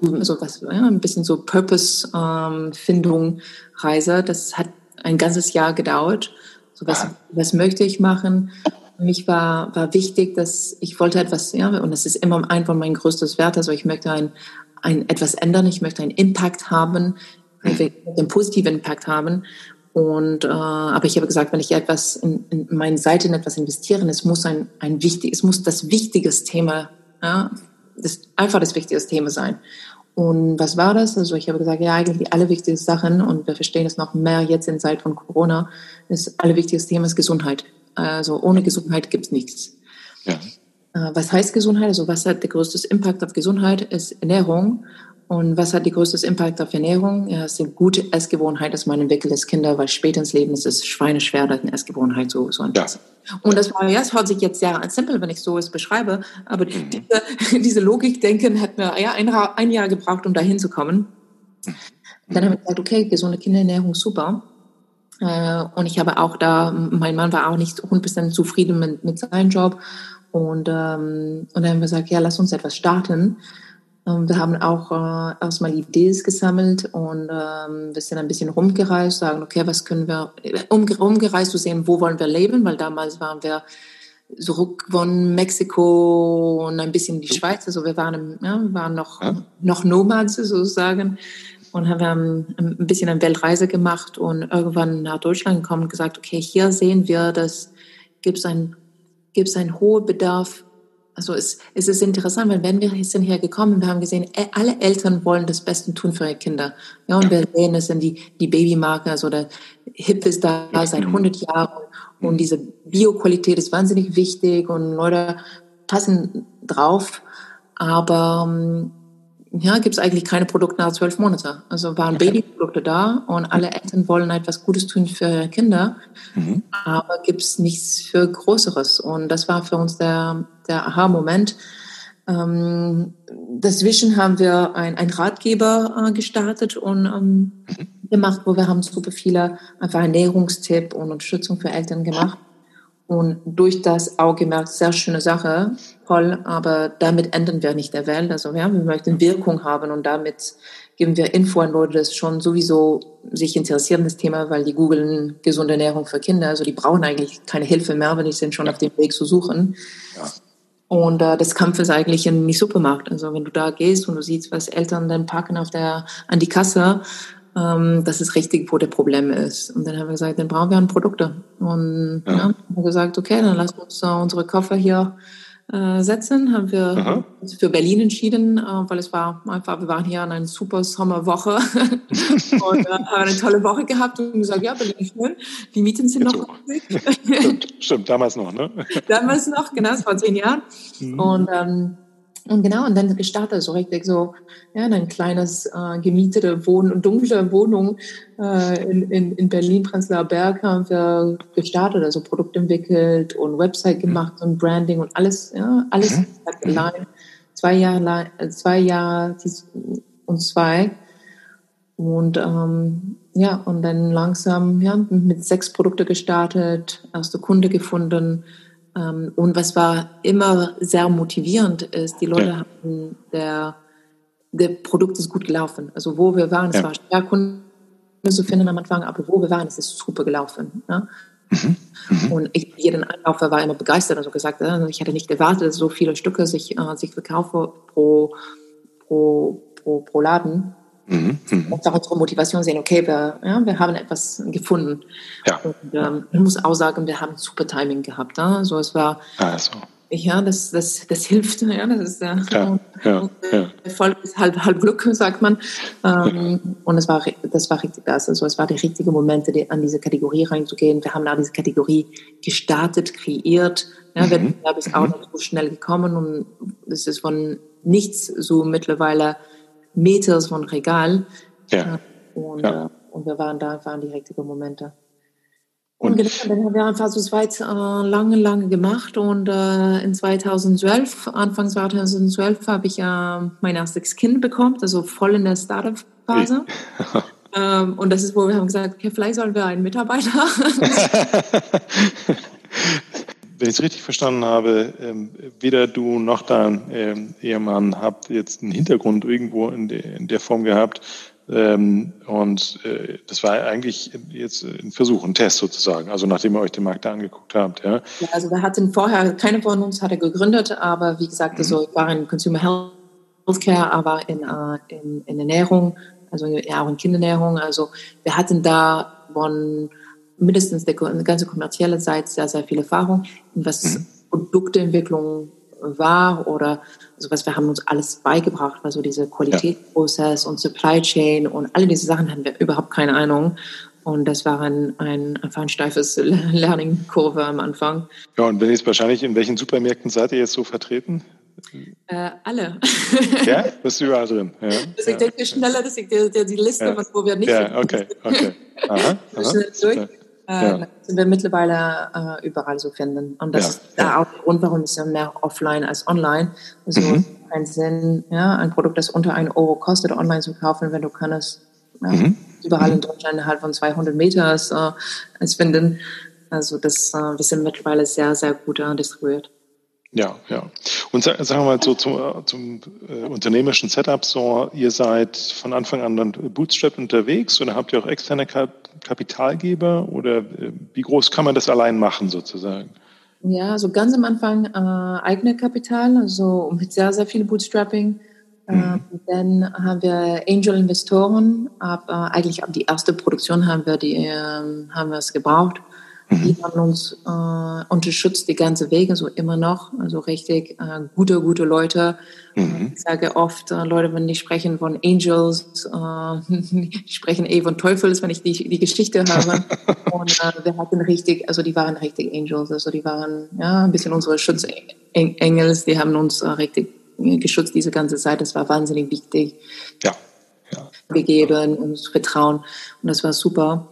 so was, ja, ein bisschen so Purpose-Findung ähm, Reise. Das hat ein ganzes Jahr gedauert. So, was, was möchte ich machen? Für mich war, war wichtig, dass ich wollte etwas, ja, und das ist immer ein von meinen größten Werten. Also ich möchte ein, ein etwas ändern, ich möchte einen Impact haben, einen positiven Impact haben. Und äh, aber ich habe gesagt, wenn ich etwas in, in meinen Seiten etwas investiere, es muss ein, ein wichtig, es muss das wichtiges Thema, ja, das einfach das wichtigste Thema sein. Und was war das? Also ich habe gesagt, ja, eigentlich die allerwichtigsten Sachen, und wir verstehen es noch mehr jetzt in Zeit von Corona, das allerwichtigste Thema ist Gesundheit. Also ohne Gesundheit gibt es nichts. Ja. Äh, was heißt Gesundheit? Also was hat der größte Impact auf Gesundheit? Ist Ernährung. Und was hat die größte Impact auf Ernährung? Ja, es sind gute Essgewohnheit, dass man entwickelt als Kinder, weil später ins Leben ist es schweineschwer, eine Essgewohnheit so, so anpassen. Ja. Und das war, ja, es hört sich jetzt sehr simpel, wenn ich so es beschreibe, aber mhm. diese, diese Logik-Denken hat mir ja ein, ein Jahr gebraucht, um da hinzukommen. Mhm. Dann habe ich gesagt, okay, gesunde Kinderernährung, super. Äh, und ich habe auch da, mein Mann war auch nicht 100% zufrieden mit, mit seinem Job. Und, ähm, und dann haben wir gesagt, ja, lass uns etwas starten. Und wir haben auch äh, erstmal Ideen gesammelt und ähm, wir sind ein bisschen rumgereist, sagen, okay, was können wir, um, rumgereist zu sehen, wo wollen wir leben, weil damals waren wir zurück von Mexiko und ein bisschen die Schweiz, also wir waren, ja, waren noch, ja. noch Nomads sozusagen und haben ein bisschen eine Weltreise gemacht und irgendwann nach Deutschland gekommen und gesagt, okay, hier sehen wir, dass gibt es ein, gibt's einen hohen Bedarf. Also es, es ist interessant, weil wenn wir sind hier gekommen, wir haben gesehen, e, alle Eltern wollen das Beste tun für ihre Kinder. Ja, und wir sehen, das sind die, die Babymarken, also der HIP ist da seit 100 Jahren und diese Bioqualität ist wahnsinnig wichtig und Leute passen drauf. Aber ähm, ja, gibt es eigentlich keine Produkte nach zwölf Monaten. Also waren. Babyprodukte da und alle Eltern wollen etwas Gutes tun für ihre Kinder, mhm. aber gibt es nichts für Größeres. Und das war für uns der, der Aha-Moment. Ähm, dazwischen haben wir ein, ein Ratgeber äh, gestartet und ähm, mhm. gemacht, wo wir haben super viele einfach Ernährungstipp und Unterstützung für Eltern gemacht. Und durch das auch gemerkt, sehr schöne Sache, toll, aber damit ändern wir nicht der Welt. Also ja, wir möchten Wirkung haben und damit geben wir Info an Leute, das schon sowieso sich interessieren, das Thema, weil die googeln gesunde Ernährung für Kinder. Also die brauchen eigentlich keine Hilfe mehr, wenn die sind schon auf dem Weg zu suchen. Ja. Und äh, das Kampf ist eigentlich in die Supermarkt. Also wenn du da gehst und du siehst, was Eltern dann packen auf der, an die Kasse, ähm, das ist richtig, wo der Problem ist. Und dann haben wir gesagt, dann brauchen wir ein Produkte. Und ja. ja haben wir gesagt, okay, dann wir uns uh, unsere Koffer hier äh, setzen. Haben wir Aha. uns für Berlin entschieden, äh, weil es war einfach, wir waren hier an einer super Sommerwoche und äh, haben eine tolle Woche gehabt und gesagt, ja, Berlin ist schön. Die Mieten sind noch stimmt, stimmt, damals noch, ne? damals noch, genau, es vor zehn Jahren. Mhm. Und ähm, Und genau, und dann gestartet, so richtig so, ja, ein kleines äh, gemietete Wohn dunkle Wohnung äh, in, in, in Berlin, Prenzlauer Berg haben wir gestartet, also Produkt entwickelt und Website gemacht und Branding und alles, ja, alles mhm. allein. Zwei Jahre lang, äh, zwei Jahre und zwei. Und ähm, ja, und dann langsam ja, mit sechs Produkte gestartet, erste Kunde gefunden, und was war immer sehr motivierend ist, die Leute ja. haben, der, der Produkt ist gut gelaufen. Also wo wir waren, es ja. war schwer, Kunden zu finden am Anfang, aber wo wir waren, es ist super gelaufen. Ne? Mhm. Mhm. Und ich, jeden Einkäufer war immer begeistert, also gesagt, äh, ich hatte nicht erwartet, dass so viele Stücke sich, äh, sich verkaufen pro, pro, pro, pro Laden. Mhm. Mhm. Und auch unsere Motivation sehen, okay, wir, ja, wir haben etwas gefunden. Ja. Und ähm, ich muss auch sagen, wir haben super Timing gehabt. Ja? Also es war, also. ja, das, das, das hilft. Ja, das ist, äh, ja, ja, ja. Erfolg ist halb, halb Glück, sagt man. Ähm. Und es war, das war richtig das. Also es war der richtige Moment, die, an diese Kategorie reinzugehen. Wir haben da diese Kategorie gestartet, kreiert. Ja, mhm. Wettbewerb ist auch mhm. so schnell gekommen und es ist von nichts so mittlerweile Meters von Regal. Ja. Und, ja. Äh, und wir waren da, waren die richtigen Momente. Und, und genau, dann haben wir einfach so weit äh, lange, lange gemacht und äh, in 2012, Anfang 2012 habe ich äh, mein erstes Kind bekommen, also voll in der Startup-Phase. ähm, und das ist, wo wir haben gesagt, okay, vielleicht sollen wir einen Mitarbeiter. wenn ich es richtig verstanden habe, ähm, weder du noch dein ähm, Ehemann habt jetzt einen Hintergrund irgendwo in, de, in der Form gehabt. Ähm, und äh, das war eigentlich jetzt ein Versuch, ein Test sozusagen, also nachdem ihr euch den Markt da angeguckt habt. Ja, ja also wir hatten vorher, keine von uns hatte gegründet, aber wie gesagt, also ich war in Consumer Healthcare, aber in, äh, in, in Ernährung, also ja auch in Kindernährung. Also wir hatten da von mindestens der ganze kommerzielle Seite sehr, sehr viel Erfahrung, was mhm. Produkteentwicklung war oder also was wir haben uns alles beigebracht, also diese Qualitätsprozess ja. und Supply Chain und alle diese Sachen haben wir überhaupt keine Ahnung. Und das war ein, ein, einfach ein steifes Learning-Kurve am Anfang. Ja, und wenn jetzt wahrscheinlich, in welchen Supermärkten seid ihr jetzt so vertreten? Äh, alle. Ja, bist du überall drin. Ja, also ich denke schneller, dass ich dir, dir die Liste, ja. wo wir nicht Ja, okay, okay. Aha, aha, durch äh, ja. sind wir mittlerweile äh, überall so finden. Und das ja. ist da auch der Grund, warum es mehr offline als online. Also mhm. keinen Sinn, ja, ein Produkt, das unter ein Euro kostet, online zu kaufen, wenn du kannst ja, mhm. überall in mhm. Deutschland innerhalb von 200 Meters äh, es finden. Also das, äh, wir sind mittlerweile sehr, sehr gut äh, distribuiert. Ja, ja. Und sagen wir mal so zum, zum äh, unternehmerischen Setup, so ihr seid von Anfang an dann Bootstrap unterwegs oder habt ihr auch externe Kapitalgeber oder äh, wie groß kann man das allein machen sozusagen? Ja, so ganz am Anfang äh, eigene Kapital, also mit sehr, sehr viel Bootstrapping. Mhm. Äh, dann haben wir Angel-Investoren, ab, äh, eigentlich ab die erste Produktion haben wir die, ähm, haben wir es gebraucht. Mhm. Die haben uns äh, unterstützt die ganze Wege, so immer noch, also richtig äh, gute, gute Leute. Mhm. Ich sage oft, äh, Leute, wenn die sprechen von Angels, äh, die sprechen eh von Teufels, wenn ich die, die Geschichte habe. Und äh, wir hatten richtig, also die waren richtig Angels, also die waren ja ein bisschen unsere Schutzengels, die haben uns äh, richtig geschützt diese ganze Zeit. Das war wahnsinnig wichtig. Ja. ja. Gegeben, uns Vertrauen und das war super.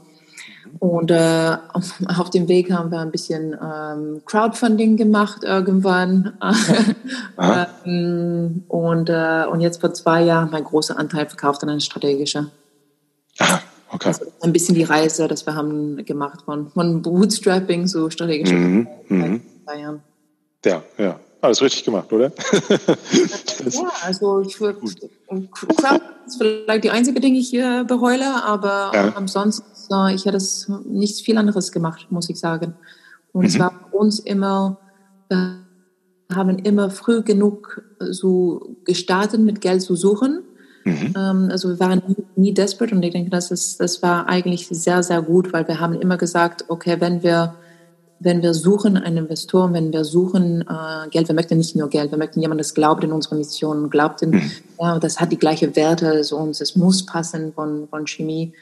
Und äh, auf dem Weg haben wir ein bisschen ähm, Crowdfunding gemacht irgendwann. ähm, und, äh, und jetzt vor zwei Jahren mein großer Anteil verkauft an eine strategische. Aha, okay. Also ein bisschen die Reise, das wir haben gemacht von, von Bootstrapping zu strategischer. Mhm, mhm. Ja, ja. Alles richtig gemacht, oder? ja, also ich würde, Crowd ist vielleicht die einzige Dinge, die ich hier bereue, aber ja. ansonsten ich hätte es nichts viel anderes gemacht, muss ich sagen. Und mhm. es war uns immer, wir haben immer früh genug so gestartet, mit Geld zu suchen. Mhm. Ähm, also wir waren nie, nie desperate und ich denke, das, ist, das war eigentlich sehr, sehr gut, weil wir haben immer gesagt, okay, wenn wir wenn wir suchen einen Investor, wenn wir suchen äh, Geld, wir möchten nicht nur Geld, wir möchten jemanden, das glaubt in unsere Mission, glaubt in, mhm. ja, das hat die gleiche Werte, so uns, es muss passen von, von Chemie.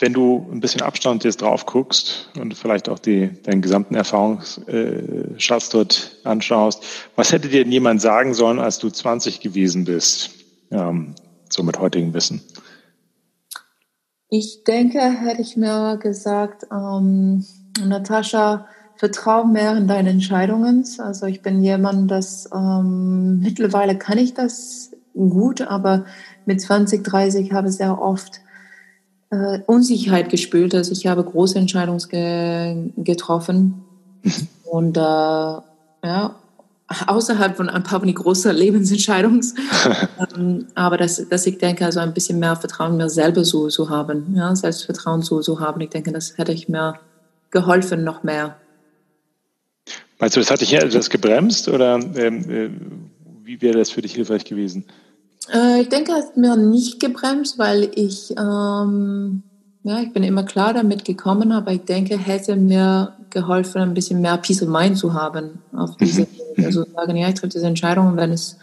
Wenn du ein bisschen Abstand jetzt drauf guckst und vielleicht auch die, deinen gesamten Erfahrungsschatz dort anschaust, was hätte dir jemand sagen sollen, als du 20 gewesen bist, ähm, so mit heutigem Wissen? Ich denke, hätte ich mir gesagt, ähm, Natascha, vertrau mehr in deine Entscheidungen. Also ich bin jemand, das ähm, mittlerweile kann ich das gut, aber mit 20, 30 habe ich sehr oft äh, Unsicherheit gespürt. Also ich habe große Entscheidungen ge getroffen und äh, ja, außerhalb von ein paar großen Lebensentscheidungen. ähm, aber dass, dass ich denke, also ein bisschen mehr Vertrauen mir selber zu, zu haben, ja, Selbstvertrauen zu, zu haben. Ich denke, das hätte ich mir geholfen, noch mehr. Meinst du, das hat dich etwas gebremst oder ähm, äh, wie wäre das für dich hilfreich gewesen? Äh, ich denke, es hat mir nicht gebremst, weil ich, ähm, ja, ich bin immer klar damit gekommen, aber ich denke, hätte mir geholfen, ein bisschen mehr Peace of Mind zu haben auf diese, mhm. also sagen, ja, ich treffe diese Entscheidung, wenn es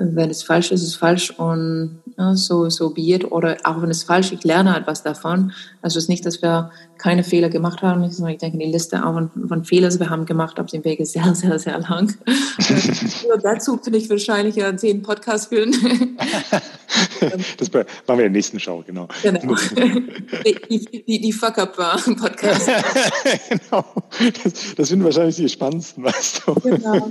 wenn es falsch ist, ist es falsch und ja, so, so be it. Oder auch wenn es falsch ist, ich lerne etwas davon. Also es ist nicht, dass wir keine Fehler gemacht haben. Ich denke, die Liste auch von, von Fehlern, die wir haben gemacht, auf dem Weg ist sehr, sehr, sehr lang. dazu finde ich wahrscheinlich ja zehn Podcasts füllen. das machen wir in der nächsten Show, genau. Genau. Die, die, die Fuck-Up-Podcast. genau. Das, das sind wahrscheinlich die spannendsten, weißt du. Genau.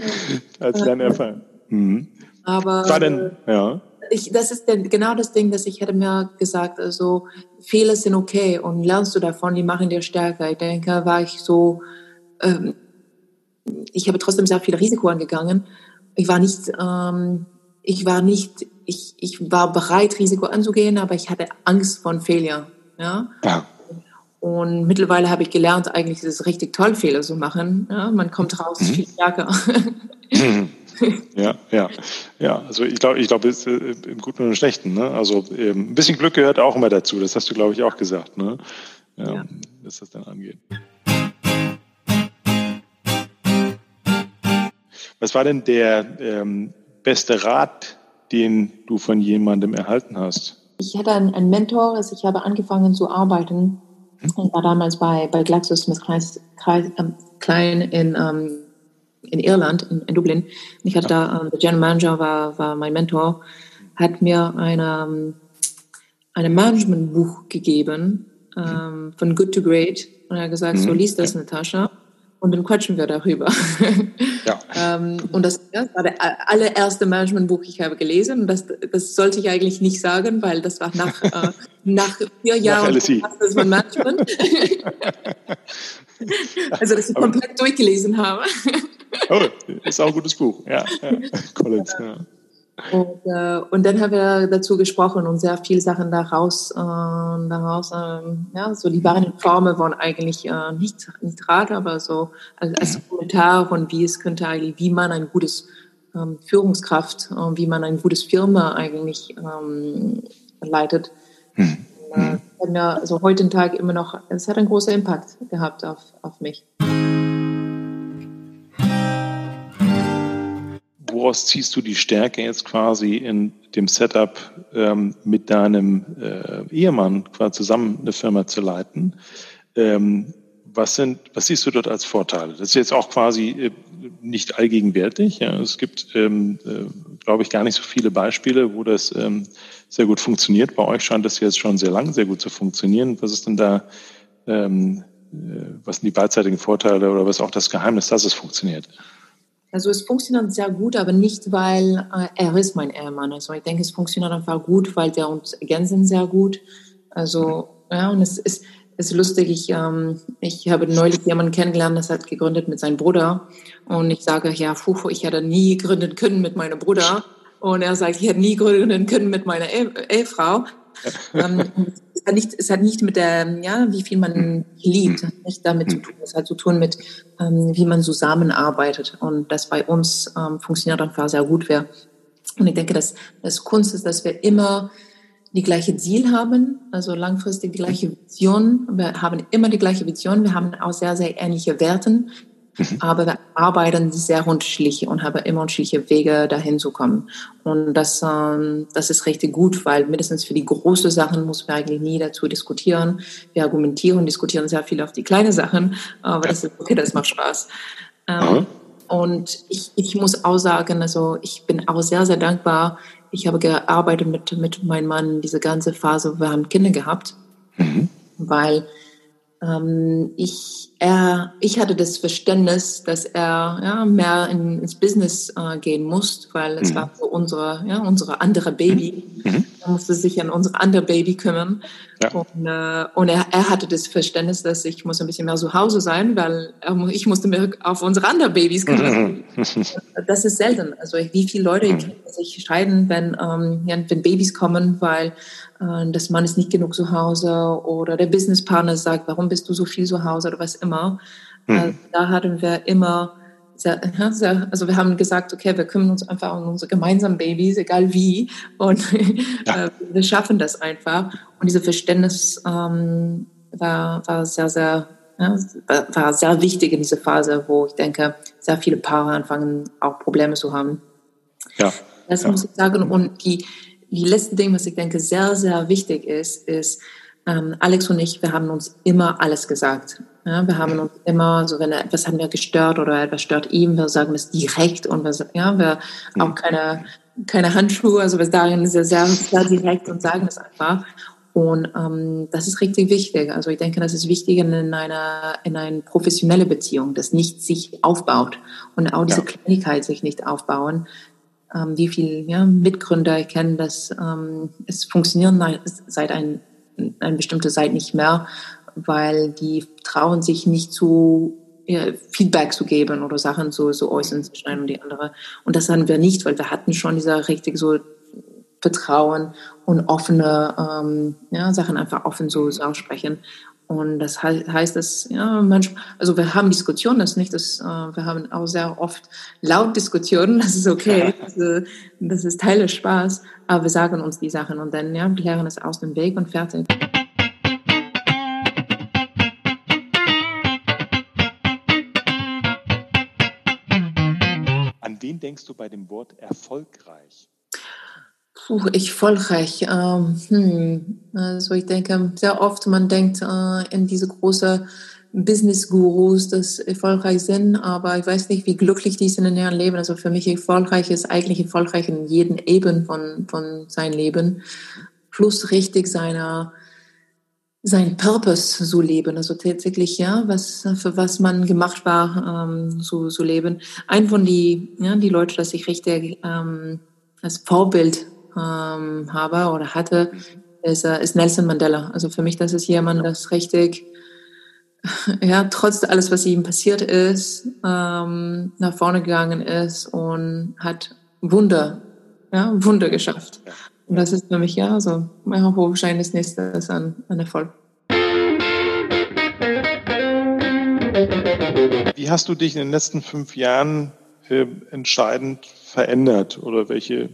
Als Lernerfahrung. Mhm. Aber war denn, ja. ich, das ist genau das Ding, dass ich hätte mir gesagt, also Fehler sind okay und lernst du davon, die machen dir stärker. Ich denke, war ich so, ähm, ich habe trotzdem sehr viel Risiko angegangen. Ich war nicht, ähm, ich war nicht, ich, ich war bereit, Risiko anzugehen, aber ich hatte Angst vor Fehler. Ja. ja. Und mittlerweile habe ich gelernt, eigentlich ist es richtig toll, Fehler zu machen. Ja, man kommt raus mhm. viel stärker. Mhm. ja, ja, ja. Also ich glaube, ich glaube, äh, im Guten und im Schlechten. Ne? Also ähm, ein bisschen Glück gehört auch immer dazu. Das hast du, glaube ich, auch gesagt, ne? Ja, ja. Dass das dann angeht. Was war denn der ähm, beste Rat, den du von jemandem erhalten hast? Ich hatte einen, einen Mentor, also ich habe angefangen zu arbeiten. Hm? Ich war damals bei, bei GlaxoSmithKline Klein in ähm, in Irland, in, in Dublin. Ich hatte da, ähm, der General Manager war, war mein Mentor, hat mir eine, ähm, ein Managementbuch gegeben, ähm, von Good to Great. Und er hat gesagt, mhm. so liest das, Natascha. Und dann quatschen wir darüber. Ja. ähm, und das, ja, war der allererste Managementbuch, ich habe gelesen. Das, das sollte ich eigentlich nicht sagen, weil das war nach, äh, nach vier Jahren nach von Management. also, dass ich komplett durchgelesen habe. Oh, ist auch ein gutes Buch, ja. ja. Collins, ja. Und, äh, und dann haben wir dazu gesprochen und sehr viele Sachen daraus, äh, daraus äh, ja, so die wahren Formen waren eigentlich äh, nicht, nicht Rat, aber so als, als. Kommentar von wie es könnte eigentlich, wie man ein gutes ähm, Führungskraft, äh, wie man ein gutes Firma eigentlich ähm, leitet. Mhm. Äh, mir also heute Tag immer noch, es hat einen großen Impact gehabt auf, auf mich. Woraus ziehst du die Stärke jetzt quasi in dem Setup ähm, mit deinem äh, Ehemann quasi zusammen eine Firma zu leiten? Ähm, was sind, was siehst du dort als Vorteile? Das ist jetzt auch quasi äh, nicht allgegenwärtig. Ja. Es gibt, ähm, äh, glaube ich, gar nicht so viele Beispiele, wo das ähm, sehr gut funktioniert. Bei euch scheint das jetzt schon sehr lang sehr gut zu funktionieren. Was ist denn da, ähm, äh, was sind die beidseitigen Vorteile oder was auch das Geheimnis, dass es funktioniert? Also es funktioniert sehr gut, aber nicht, weil äh, er ist mein Ehemann. Also ich denke, es funktioniert einfach gut, weil wir uns ergänzen sehr gut. Also ja, und es ist, es ist lustig. Ich, ähm, ich habe neulich jemanden kennengelernt, das hat gegründet mit seinem Bruder. Und ich sage, ja, puh, ich hätte nie gründen können mit meinem Bruder. Und er sagt, ich hätte nie gründen können mit meiner Ehefrau. ähm, es, hat nicht, es hat nicht mit der, ja, wie viel man liebt, nicht damit zu tun. Es hat zu tun mit, ähm, wie man zusammenarbeitet. Und das bei uns ähm, funktioniert einfach sehr gut. Wir, und ich denke, dass das Kunst ist, dass wir immer die gleiche Ziel haben, also langfristig die gleiche Vision. Wir haben immer die gleiche Vision. Wir haben auch sehr, sehr ähnliche Werten. Mhm. Aber wir arbeiten sehr unterschiedlich und haben immer unterschiedliche Wege, dahin zu kommen. Und das, ähm, das ist richtig gut, weil mindestens für die großen Sachen muss man eigentlich nie dazu diskutieren. Wir argumentieren und diskutieren sehr viel auf die kleinen Sachen, aber das ist okay, das macht Spaß. Ähm, und ich, ich muss auch sagen, also ich bin auch sehr, sehr dankbar. Ich habe gearbeitet mit, mit meinem Mann diese ganze Phase, wir haben Kinder gehabt, mhm. weil ähm, ich, er, ich hatte das Verständnis, dass er ja, mehr in, ins Business äh, gehen muss, weil es mhm. war so unsere, ja, unsere andere Baby. Mhm. mhm. Er musste sich an unsere andere Baby kümmern. Ja. Und, äh, und er, er hatte das Verständnis, dass ich muss ein bisschen mehr zu Hause sein, weil er, ich musste mir auf unsere anderen Babys kümmern. Mhm. das ist selten. Also wie viele Leute mhm. sich scheiden, wenn, ähm, wenn Babys kommen, weil das Mann ist nicht genug zu Hause oder der Businesspartner sagt, warum bist du so viel zu Hause oder was immer. Mhm. Also da hatten wir immer sehr, sehr, also wir haben gesagt, okay, wir kümmern uns einfach um unsere gemeinsamen Babys, egal wie, und ja. Äh, wir schaffen das einfach. Und dieses Verständnis ähm, war, war sehr, sehr, ja, war sehr wichtig in dieser Phase, wo ich denke, sehr viele Paare anfangen auch Probleme zu haben. Ja. Das ja. muss ich sagen. Und die, die letzte Ding, was ich denke sehr, sehr wichtig ist, ist, ähm, Alex und ich, wir haben uns immer alles gesagt. Ja, wir haben uns immer, so wenn etwas hat mir gestört oder etwas stört ihm, wir sagen es direkt und wir, ja, wir auch keine, keine Handschuhe, also wir sagen es sehr, sehr, sehr direkt und sagen es einfach. Und ähm, das ist richtig wichtig. Also ich denke, das ist wichtig in einer in eine professionelle Beziehung, dass nicht sich aufbaut und auch diese ja. Kleinigkeit sich nicht aufbauen, ähm, wie viele ja, Mitgründer kennen das, ähm, es funktionieren seit ein, eine bestimmte Zeit nicht mehr, weil die trauen sich nicht zu ja, Feedback zu geben oder Sachen so, so äußern zu schneiden und die andere. Und das hatten wir nicht, weil wir hatten schon dieser richtig so Vertrauen und offene ähm, ja, Sachen einfach offen so, so aussprechen. Und das heißt, dass ja manchmal, also wir haben Diskussionen, das nicht, dass äh, wir haben auch sehr oft laut Diskussionen, das ist okay, das, äh, das ist Teil des Spaß, aber wir sagen uns die Sachen und dann ja, klären es aus dem Weg und fertig. An wen denkst du bei dem Wort erfolgreich? Puh, ich erfolgreich. Ähm, hm. Also ich denke, sehr oft man denkt äh, in diese große Business-Gurus, dass erfolgreich sind, aber ich weiß nicht, wie glücklich die sind in ihrem Leben. Also für mich erfolgreich ist eigentlich erfolgreich in jedem Eben von, von seinem Leben. Plus richtig seiner, sein Purpose zu leben, also tatsächlich, ja, was, für was man gemacht war, ähm, zu, zu leben. Ein von die, ja, die Leute, das ich richtig ähm, als Vorbild ähm, habe oder hatte, ist, äh, ist Nelson Mandela. Also für mich, das ist jemand, das richtig, ja, trotz alles, was ihm passiert ist, ähm, nach vorne gegangen ist und hat Wunder, ja, Wunder geschafft. Und das ist für mich ja so, ja, wahrscheinlich das nächste ist an, an Erfolg. Wie hast du dich in den letzten fünf Jahren entscheidend verändert oder welche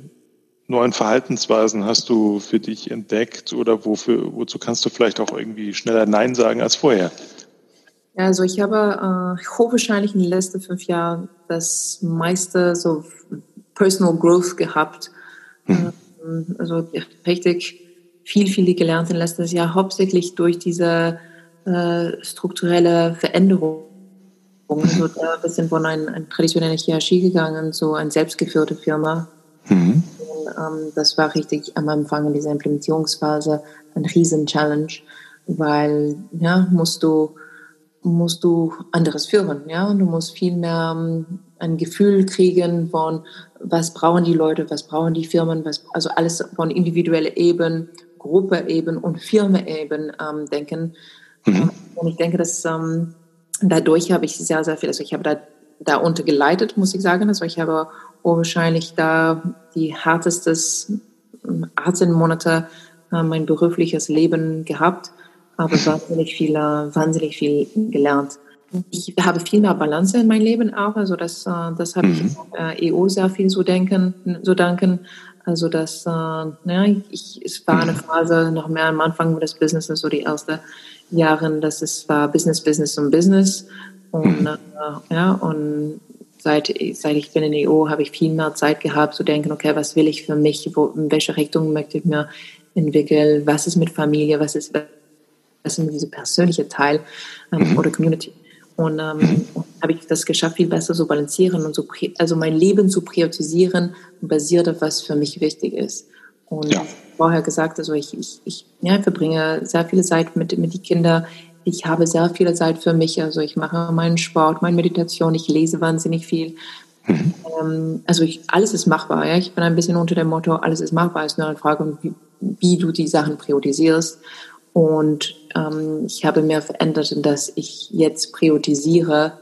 neuen Verhaltensweisen hast du für dich entdeckt oder wofür, wozu kannst du vielleicht auch irgendwie schneller Nein sagen als vorher? Also ich habe äh, hochwahrscheinlich in den letzten fünf Jahren das meiste so Personal Growth gehabt. Hm. Ähm, also richtig viel, viel gelernt in letztes Jahr, hauptsächlich durch diese äh, strukturelle Veränderung. Also da wir sind von einer, einer traditionellen Hierarchie gegangen zu einer selbstgeführten Firma. Mhm ähm, das war richtig am Anfang in dieser Implementierungsphase ein riesen Challenge, weil ja, musst du musst du anderes führen, ja, du musst viel mehr um, ähm, ein Gefühl kriegen von was brauchen die Leute, was brauchen die Firmen, was also alles von individueller Ebene, Gruppe eben und Firma eben ähm, denken. Mhm. Und ich denke, dass ähm, dadurch habe ich sehr sehr viel, also ich habe da da untergeleitet, muss ich sagen, also ich habe wahrscheinlich da die härtestes 18 Monate äh, mein berufliches Leben gehabt, aber wahnsinnig viel, wahnsinnig viel gelernt. Ich habe viel mehr Balance in meinem Leben auch, also das, äh, das habe mhm. ich EU sehr viel zu denken, zu danken. Also das, äh, ja, ich, es war eine mhm. Phase noch mehr am Anfang des Businesses, so die ersten Jahre, dass es war Business, Business und Business Und, mhm. äh, ja, und seit, seit ich bin in der EU habe ich viel mehr Zeit gehabt zu denken, okay, was will ich für mich, wo, in welche Richtung möchte ich mir entwickeln, was ist mit Familie, was ist, was ist mit diesem persönlichen Teil ähm, mhm. oder Community. Und ähm, habe ich das geschafft, viel besser zu balancieren und so, also mein Leben zu priorisieren, basiert auf was für mich wichtig ist. Und ja. vorher gesagt, also ich, ich, ich ja, verbringe sehr viele Zeit mit, mit den Kindern. Ich habe sehr viele Zeit für mich. Also ich mache meinen Sport, meine Meditation, ich lese wahnsinnig viel. Mhm. Ähm, also ich, alles ist machbar. Ja? Ich bin ein bisschen unter dem Motto, alles ist machbar. Es ist nur eine Frage, wie, wie du die Sachen priorisierst. Und ähm, ich habe mir verändert, dass ich jetzt priorisiere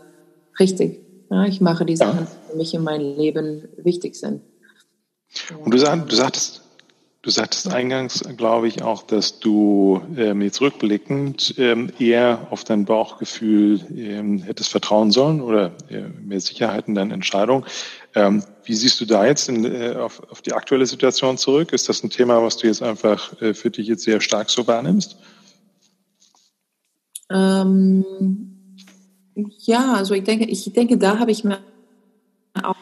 richtig. Ja, ich mache die Sachen, die für mich in meinem Leben wichtig sind. Und du, sag, du sagtest, Du sagtest eingangs, glaube ich, auch, dass du ähm, jetzt rückblickend ähm, eher auf dein Bauchgefühl ähm, hättest vertrauen sollen oder äh, mehr Sicherheit in deinen Entscheidungen. Ähm, wie siehst du da jetzt in, äh, auf, auf die aktuelle Situation zurück? Ist das ein Thema, was du jetzt einfach äh, für dich jetzt sehr stark so wahrnimmst? Ähm, ja, also ich denke, ich denke, da habe ich mir auch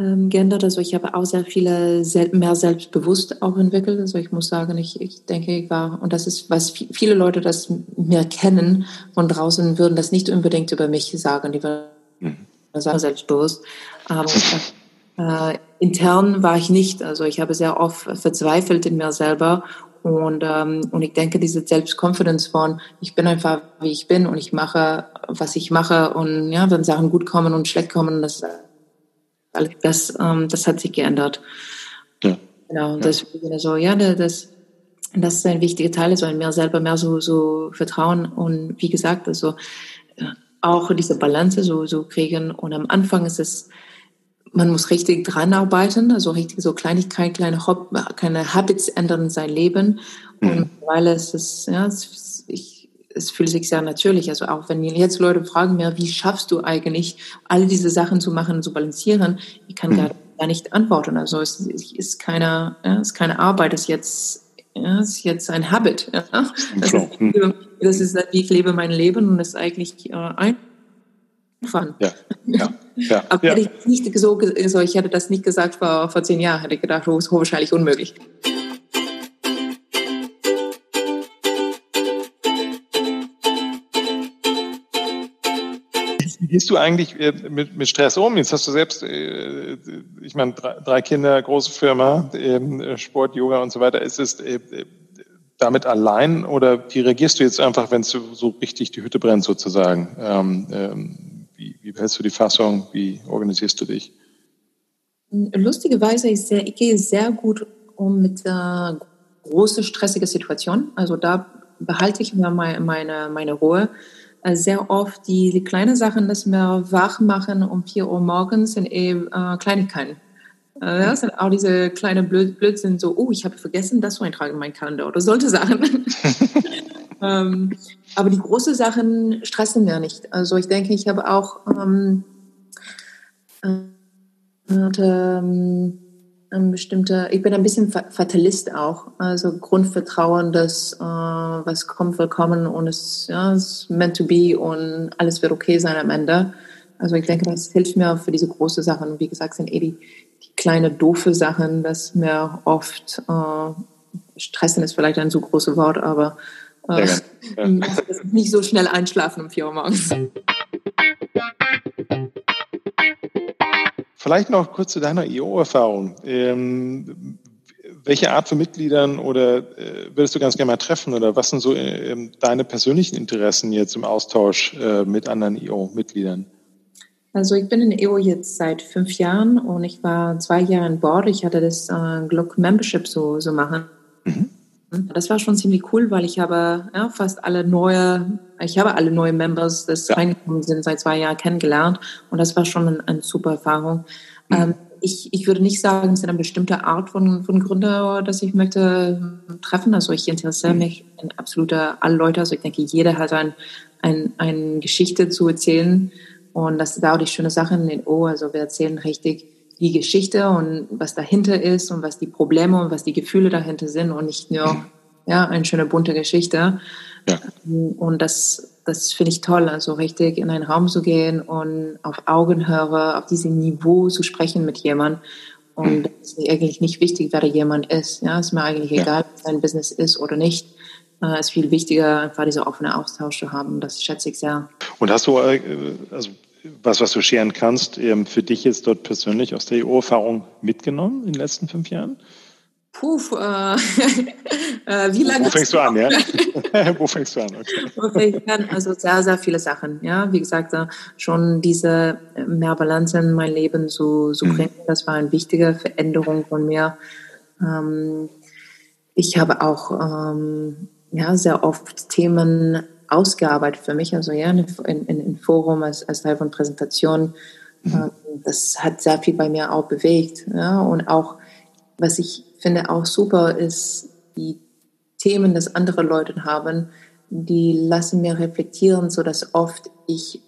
ähm, geändert. Also ich habe auch sehr viele mehr selbstbewusst auch entwickelt. Also ich muss sagen, ich, ich denke, ich war, und das ist, was viele Leute das mir kennen von draußen, würden das nicht unbedingt über mich sagen. Die würden mhm. sagen, selbstbewusst. Aber äh, intern war ich nicht. Also ich habe sehr oft verzweifelt in mir selber und, ähm, und ich denke, diese Selbstkonfidenz von, ich bin einfach, wie ich bin und ich mache, was ich mache und ja, wenn Sachen gut kommen und schlecht kommen, das das, ähm, das hat sich geändert. Ja. Genau, ja. deswegen so, ja, das, das ist ein wichtiger Teil, so ein mehr selber mehr so, so Vertrauen und wie gesagt, also äh, auch diese Balance so, so kriegen und am Anfang ist es, man muss richtig dran arbeiten, also richtig so Kleinigkeit, kleine, Hop kleine Habits ändern in sein Leben und weil es ist, ja, es, es fühlt sich sehr natürlich. Also auch wenn jetzt Leute fragen mir, wie schaffst du eigentlich, all diese Sachen zu machen, zu balancieren, ich kann gar, gar nicht antworten. Also es ist keine, ja, es ist keine Arbeit, es ist jetzt, ja, es ist jetzt ein Habit. Ja. Das, ist, das ist, wie ich lebe mein Leben und das ist eigentlich äh, einfach. Ja, ja, ja. Aber hätte ich nicht so, also ich hätte das nicht gesagt vor, vor zehn Jahren, hätte ich gedacht, oh, ist wahrscheinlich unmöglich. Gehst du eigentlich äh, mit, mit Stress um? Jetzt hast du selbst, äh, ich meine, drei, Kinder, große Firma, ähm, Sport, Yoga und so weiter. Ist es äh, damit allein oder wie reagierst du jetzt einfach, wenn es so richtig die Hütte brennt sozusagen? Ähm, ähm, wie, wie hältst du die Fassung? Wie organisierst du dich? Lustigerweise, ich, sehr, ich gehe sehr gut um mit äh, große stressige Situationen. Also da behalte ich mir meine, meine, meine Ruhe. Äh, sehr oft die, die kleinen Sachen, das mir wach machen um 4 Uhr morgens, sind eben äh, Kleinigkeiten. Äh, das sind auch diese kleinen Blöd Blödsinn, so, oh, ich habe vergessen, das zu eintragen in meinen Kalender oder solche Sachen. ähm, aber die großen Sachen stressen mir nicht. Also ich denke, ich habe auch ähm, äh, ähm, ein bestimmter, ich bin ein bisschen Fatalist auch, also Grundvertrauen, dass äh, was kommt, will kommen und es ja, ist meant to be und alles wird okay sein am Ende. Also ich denke, das hilft mir für diese großen Sachen. Wie gesagt, sind eh die, die kleine doofe Sachen, dass mir oft äh, stressen ist vielleicht ein zu großes Wort, aber äh, ja, nicht so schnell einschlafen um vier Uhr morgens. Vielleicht noch kurz zu deiner EO-Erfahrung. Ähm, welche Art von Mitgliedern oder äh, würdest du ganz gerne mal treffen oder was sind so äh, deine persönlichen Interessen jetzt im Austausch äh, mit anderen EO-Mitgliedern? Also ich bin in EO jetzt seit fünf Jahren und ich war zwei Jahre an Bord. Ich hatte das äh, Glock Membership so, so machen. Mhm. Das war schon ziemlich cool, weil ich habe ja, fast alle neue, ich habe alle neue Members, das ja. reingekommen sind, seit zwei Jahren kennengelernt und das war schon eine, eine super Erfahrung. Mhm. Ähm, ich, ich würde nicht sagen, es ist eine bestimmte Art von, von Gründer, dass ich möchte treffen. Also ich interessiere mhm. mich in absoluter alle Leute. Also ich denke, jeder hat ein, ein, eine Geschichte zu erzählen und das ist auch die schöne Sache in den O. Also wir erzählen richtig die Geschichte und was dahinter ist und was die Probleme und was die Gefühle dahinter sind und nicht nur ja, eine schöne bunte Geschichte. Ja. Und das, das finde ich toll, also richtig in einen Raum zu gehen und auf Augenhöre, auf diesem Niveau zu sprechen mit jemandem. Und es ist eigentlich nicht wichtig, wer da jemand ist. Ja, es ist mir eigentlich ja. egal, ob sein Business ist oder nicht. Es ist viel wichtiger, einfach diese offene Austausch zu haben. Das schätze ich sehr. Und hast du, äh, also was, was du scheren kannst, ähm, für dich jetzt dort persönlich aus der EU-Erfahrung mitgenommen in den letzten fünf Jahren? Puh, äh, äh, wie lange? Wo fängst du an, ja? Wo fängst du an? Okay. Also sehr, sehr viele Sachen, ja. Wie gesagt, äh, schon diese mehr Balance in mein Leben zu, zu mhm. bringen, das war eine wichtige Veränderung von mir. Ähm, ich habe auch ähm, ja, sehr oft Themen ausgearbeitet für mich, also ja, in, in, in Forum als, als Teil von Präsentationen. Mhm. Ähm, das hat sehr viel bei mir auch bewegt. Ja, und auch, was ich finde auch super ist, die Themen, das andere Leute haben, die lassen mir reflektieren, so dass oft ich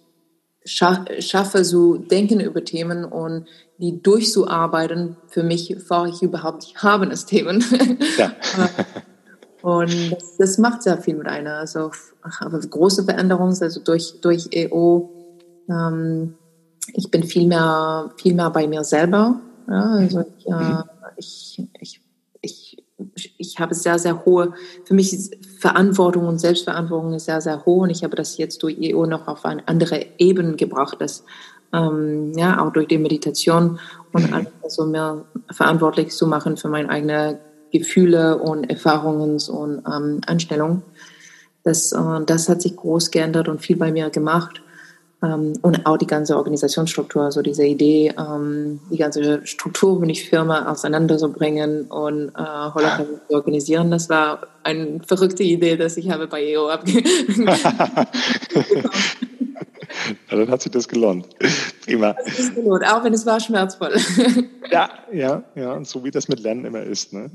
schaffe, so denken über Themen und die durchzuarbeiten. Für mich fahre ich überhaupt nicht haben es Themen. Ja. Und das, das, macht sehr viel mit einer. Also aber große Veränderungen, also durch, durch EO. Ähm, ich bin viel mehr, viel mehr bei mir selber. Ja, also ich, äh, mhm. ich, ich, ich, ich habe sehr, sehr hohe, für mich ist Verantwortung und Selbstverantwortung ist sehr, sehr hoch und ich habe das jetzt durch EO noch auf eine andere Ebene gebracht, das, ähm, ja, auch durch die Meditation und mhm. also mehr verantwortlich zu machen für meine eigene Gefühle und Erfahrungen und ähm, Einstellungen. Das, äh, das hat sich groß geändert und viel bei mir gemacht. Ähm, und auch die ganze Organisationsstruktur, also diese Idee, ähm, die ganze Struktur für die Firma auseinanderzubringen und äh, Holocaust zu organisieren, das war eine verrückte Idee, dass ich habe bei EO abgegeben. Ja, dann hat sich das gelohnt. Prima. Das ist gelohnt, auch wenn es war schmerzvoll. Ja, ja, ja, und so wie das mit Lernen immer ist. Ne?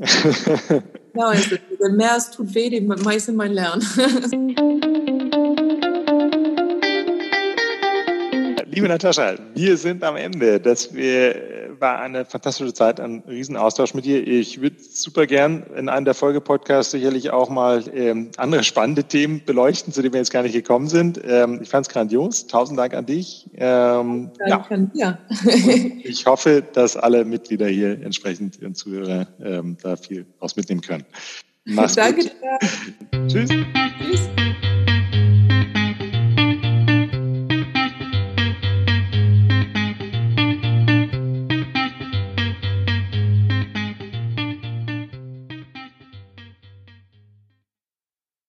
Genau, also, mehr es tut weh, dem meisten mein Lernen. Liebe Natascha, wir sind am Ende. Das war eine fantastische Zeit, ein Riesenaustausch mit dir. Ich würde super gern in einem der Folgepodcasts sicherlich auch mal ähm, andere spannende Themen beleuchten, zu denen wir jetzt gar nicht gekommen sind. Ähm, ich fand es grandios. Tausend Dank an dich. Ähm, Danke ja. dir. ich hoffe, dass alle Mitglieder hier entsprechend und Zuhörer ähm, da viel raus mitnehmen können. Mach's Danke gut. dir. Tschüss. Tschüss.